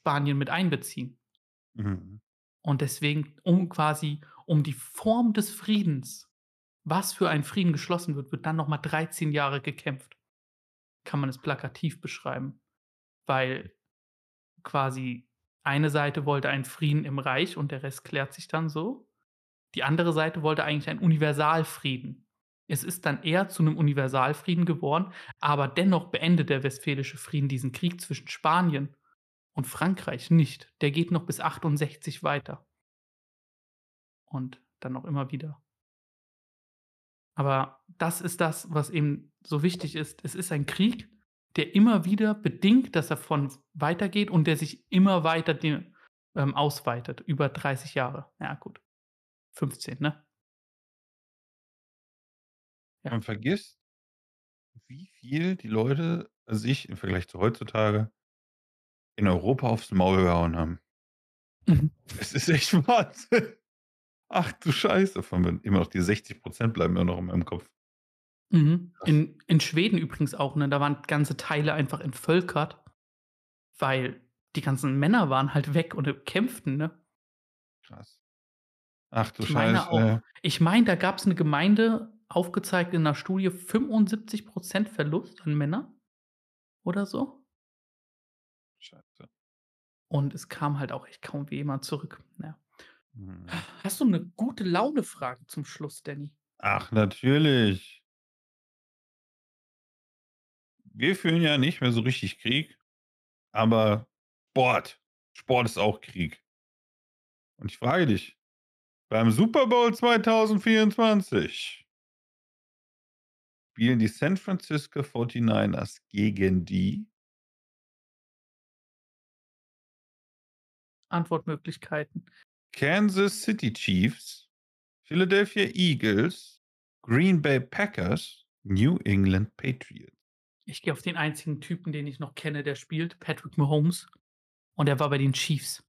Spanien mit einbeziehen. Mhm. Und deswegen, um quasi, um die Form des Friedens, was für ein Frieden geschlossen wird, wird dann nochmal 13 Jahre gekämpft. Kann man es plakativ beschreiben. Weil quasi eine Seite wollte einen Frieden im Reich und der Rest klärt sich dann so. Die andere Seite wollte eigentlich einen Universalfrieden. Es ist dann eher zu einem Universalfrieden geworden, aber dennoch beendet der Westfälische Frieden diesen Krieg zwischen Spanien und Frankreich nicht. Der geht noch bis 68 weiter. Und dann noch immer wieder. Aber das ist das, was eben so wichtig ist. Es ist ein Krieg, der immer wieder bedingt, dass er von weitergeht und der sich immer weiter ähm, ausweitet. Über 30 Jahre. Ja, gut. 15, ne? Ja. Man vergisst, wie viel die Leute sich im Vergleich zu heutzutage in Europa aufs Maul gehauen haben. Mhm. Es ist echt Wahnsinn. Ach du Scheiße, von immer noch die 60% bleiben mir noch in meinem Kopf. Mhm. In, in Schweden übrigens auch, ne? Da waren ganze Teile einfach entvölkert, weil die ganzen Männer waren halt weg und kämpften, ne? Krass. Ach du ich Scheiße. Meine auch, ich meine, da gab es eine Gemeinde, aufgezeigt in einer Studie, 75% Verlust an Männern oder so. Scheiße. Und es kam halt auch echt kaum wie jemand zurück. Ja. Hm. Hast du eine gute Laune-Frage zum Schluss, Danny? Ach, natürlich. Wir führen ja nicht mehr so richtig Krieg, aber Sport. Sport ist auch Krieg. Und ich frage dich, beim Super Bowl 2024 spielen die San Francisco 49ers gegen die Antwortmöglichkeiten. Kansas City Chiefs, Philadelphia Eagles, Green Bay Packers, New England Patriots. Ich gehe auf den einzigen Typen, den ich noch kenne, der spielt, Patrick Mahomes. Und er war bei den Chiefs.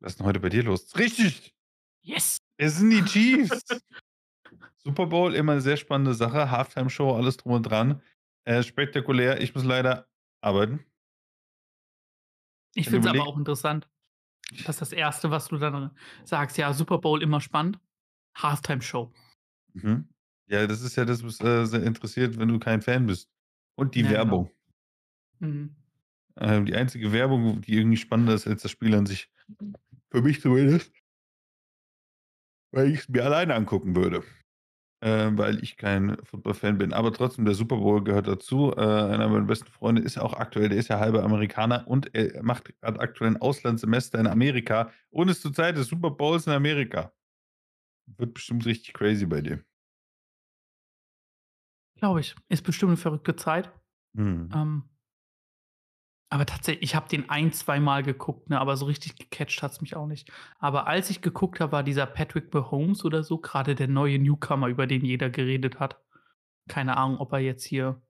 Was ist denn heute bei dir los? Richtig! Yes! Es sind die Chiefs! Super Bowl, immer eine sehr spannende Sache. Halftime-Show, alles drum und dran. Äh, spektakulär. Ich muss leider arbeiten. Ich finde es aber auch interessant. Das ist das Erste, was du dann sagst. Ja, Super Bowl immer spannend. Halftime-Show. Mhm. Ja, das ist ja das, was äh, sehr interessiert, wenn du kein Fan bist. Und die ja, genau. Werbung. Genau. Mhm. Äh, die einzige Werbung, die irgendwie spannender ist als das Spiel an sich. Für mich zumindest. Weil ich es mir alleine angucken würde äh, weil ich kein Football-Fan bin. Aber trotzdem, der Super Bowl gehört dazu. Äh, einer meiner besten Freunde ist ja auch aktuell, der ist ja halber Amerikaner und er macht gerade aktuell ein Auslandssemester in Amerika und ist zur Zeit des Super Bowls in Amerika. Wird bestimmt richtig crazy bei dir. Glaube ich. Ist bestimmt eine verrückte Zeit. Hm. Ähm, aber tatsächlich, ich habe den ein, zwei Mal geguckt, ne, aber so richtig gecatcht hat es mich auch nicht. Aber als ich geguckt habe, war dieser Patrick Mahomes oder so gerade der neue Newcomer, über den jeder geredet hat. Keine Ahnung, ob er jetzt hier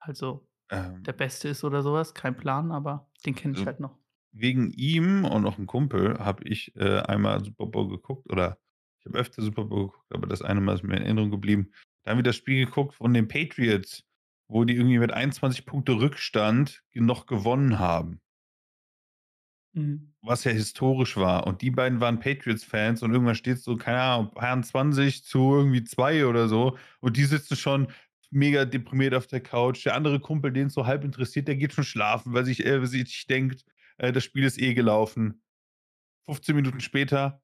also ähm, der Beste ist oder sowas. Kein Plan, aber den kenne ich also halt noch. Wegen ihm und noch einem Kumpel habe ich äh, einmal Super Bowl geguckt oder ich habe öfter Super Bowl geguckt, aber das eine Mal ist mir in Erinnerung geblieben. Da haben wir das Spiel geguckt von den Patriots wo die irgendwie mit 21 Punkte Rückstand noch gewonnen haben. Mhm. was ja historisch war. Und die beiden waren Patriots-Fans und irgendwann steht so, keine Ahnung, Herrn 20 zu irgendwie 2 oder so. Und die sitzen schon mega deprimiert auf der Couch. Der andere Kumpel, den es so halb interessiert, der geht schon schlafen, weil sich, äh, sich denkt, äh, das Spiel ist eh gelaufen. 15 Minuten später,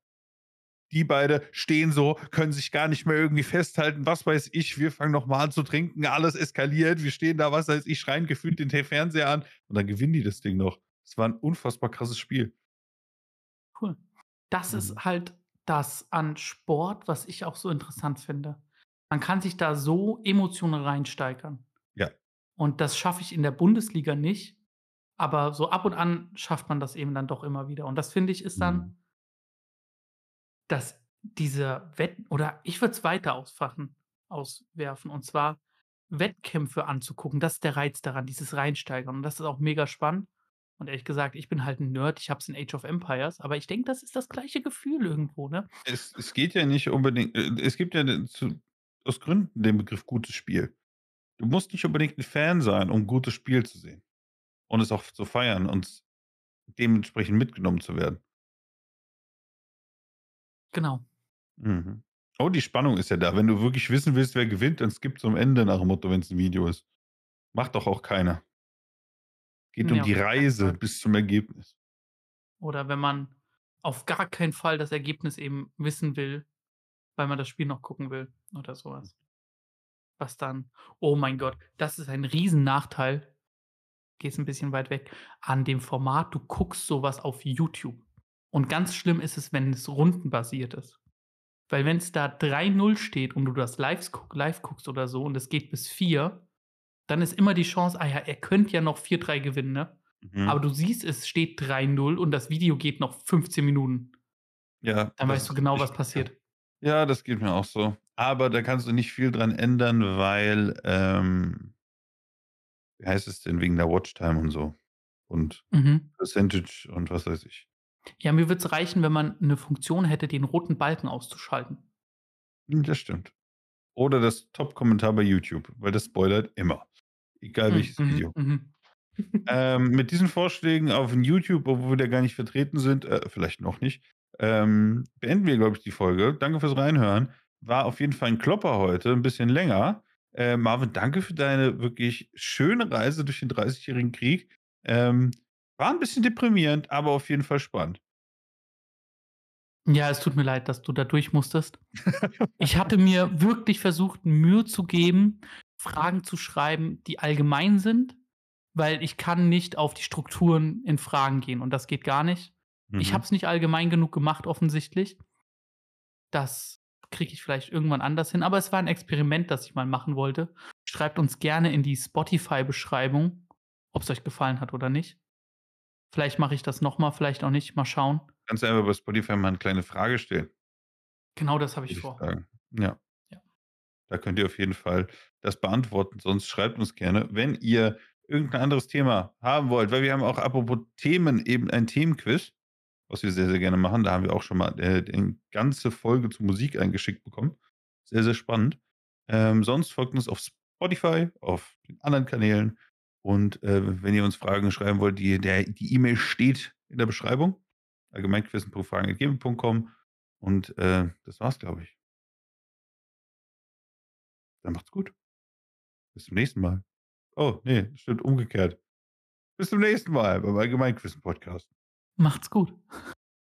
die beide stehen so, können sich gar nicht mehr irgendwie festhalten. Was weiß ich, wir fangen nochmal an zu trinken, alles eskaliert. Wir stehen da, was weiß ich, schreien gefühlt den Fernseher an und dann gewinnen die das Ding noch. Es war ein unfassbar krasses Spiel. Cool. Das mhm. ist halt das an Sport, was ich auch so interessant finde. Man kann sich da so emotional reinsteigern. Ja. Und das schaffe ich in der Bundesliga nicht. Aber so ab und an schafft man das eben dann doch immer wieder. Und das finde ich ist dann, mhm. Dass diese Wetten, oder ich würde es weiter ausfachen, auswerfen. Und zwar Wettkämpfe anzugucken. Das ist der Reiz daran, dieses Reinsteigern. Und das ist auch mega spannend. Und ehrlich gesagt, ich bin halt ein Nerd, ich habe es in Age of Empires, aber ich denke, das ist das gleiche Gefühl irgendwo, ne? Es, es geht ja nicht unbedingt, äh, es gibt ja zu, aus Gründen den Begriff gutes Spiel. Du musst nicht unbedingt ein Fan sein, um ein gutes Spiel zu sehen. Und es auch zu feiern und dementsprechend mitgenommen zu werden. Genau. Mhm. Oh, die Spannung ist ja da. Wenn du wirklich wissen willst, wer gewinnt, dann skippt es am Ende nach dem Motto, wenn es ein Video ist. Macht doch auch keiner. Geht um die Reise bis zum Ergebnis. Oder wenn man auf gar keinen Fall das Ergebnis eben wissen will, weil man das Spiel noch gucken will oder sowas. Was dann, oh mein Gott, das ist ein Riesennachteil, gehst ein bisschen weit weg, an dem Format, du guckst sowas auf YouTube. Und ganz schlimm ist es, wenn es rundenbasiert ist. Weil wenn es da 3-0 steht und du das live, live guckst oder so und es geht bis 4, dann ist immer die Chance, ah ja, er könnte ja noch 4-3 gewinnen, ne? Mhm. Aber du siehst, es steht 3-0 und das Video geht noch 15 Minuten. Ja. Dann weißt du genau, was passiert. Ja, das geht mir auch so. Aber da kannst du nicht viel dran ändern, weil, ähm, wie heißt es denn, wegen der Watchtime und so. Und mhm. Percentage und was weiß ich. Ja, mir würde es reichen, wenn man eine Funktion hätte, den roten Balken auszuschalten. Hm, das stimmt. Oder das Top-Kommentar bei YouTube, weil das spoilert immer. Egal hm, welches mhm, Video. Mhm. ähm, mit diesen Vorschlägen auf YouTube, obwohl wir da gar nicht vertreten sind, äh, vielleicht noch nicht, ähm, beenden wir, glaube ich, die Folge. Danke fürs Reinhören. War auf jeden Fall ein Klopper heute, ein bisschen länger. Äh, Marvin, danke für deine wirklich schöne Reise durch den 30-jährigen Krieg. Ähm, war ein bisschen deprimierend, aber auf jeden Fall spannend. Ja, es tut mir leid, dass du da durch musstest. ich hatte mir wirklich versucht, Mühe zu geben, Fragen zu schreiben, die allgemein sind, weil ich kann nicht auf die Strukturen in Fragen gehen und das geht gar nicht. Mhm. Ich habe es nicht allgemein genug gemacht, offensichtlich. Das kriege ich vielleicht irgendwann anders hin, aber es war ein Experiment, das ich mal machen wollte. Schreibt uns gerne in die Spotify-Beschreibung, ob es euch gefallen hat oder nicht. Vielleicht mache ich das nochmal, vielleicht auch nicht. Mal schauen. Kannst du einfach bei Spotify mal eine kleine Frage stellen. Genau das habe ich vor. Sagen. Ja. ja. Da könnt ihr auf jeden Fall das beantworten. Sonst schreibt uns gerne, wenn ihr irgendein anderes Thema haben wollt, weil wir haben auch apropos Themen eben ein Themenquiz, was wir sehr, sehr gerne machen. Da haben wir auch schon mal äh, eine ganze Folge zu Musik eingeschickt bekommen. Sehr, sehr spannend. Ähm, sonst folgt uns auf Spotify, auf den anderen Kanälen. Und äh, wenn ihr uns Fragen schreiben wollt, die E-Mail steht in der Beschreibung allgemeinquissen.fragen.gmail.com und äh, das war's, glaube ich. Dann macht's gut. Bis zum nächsten Mal. Oh, nee, stimmt umgekehrt. Bis zum nächsten Mal beim Allgemeinquissen-Podcast. Macht's gut.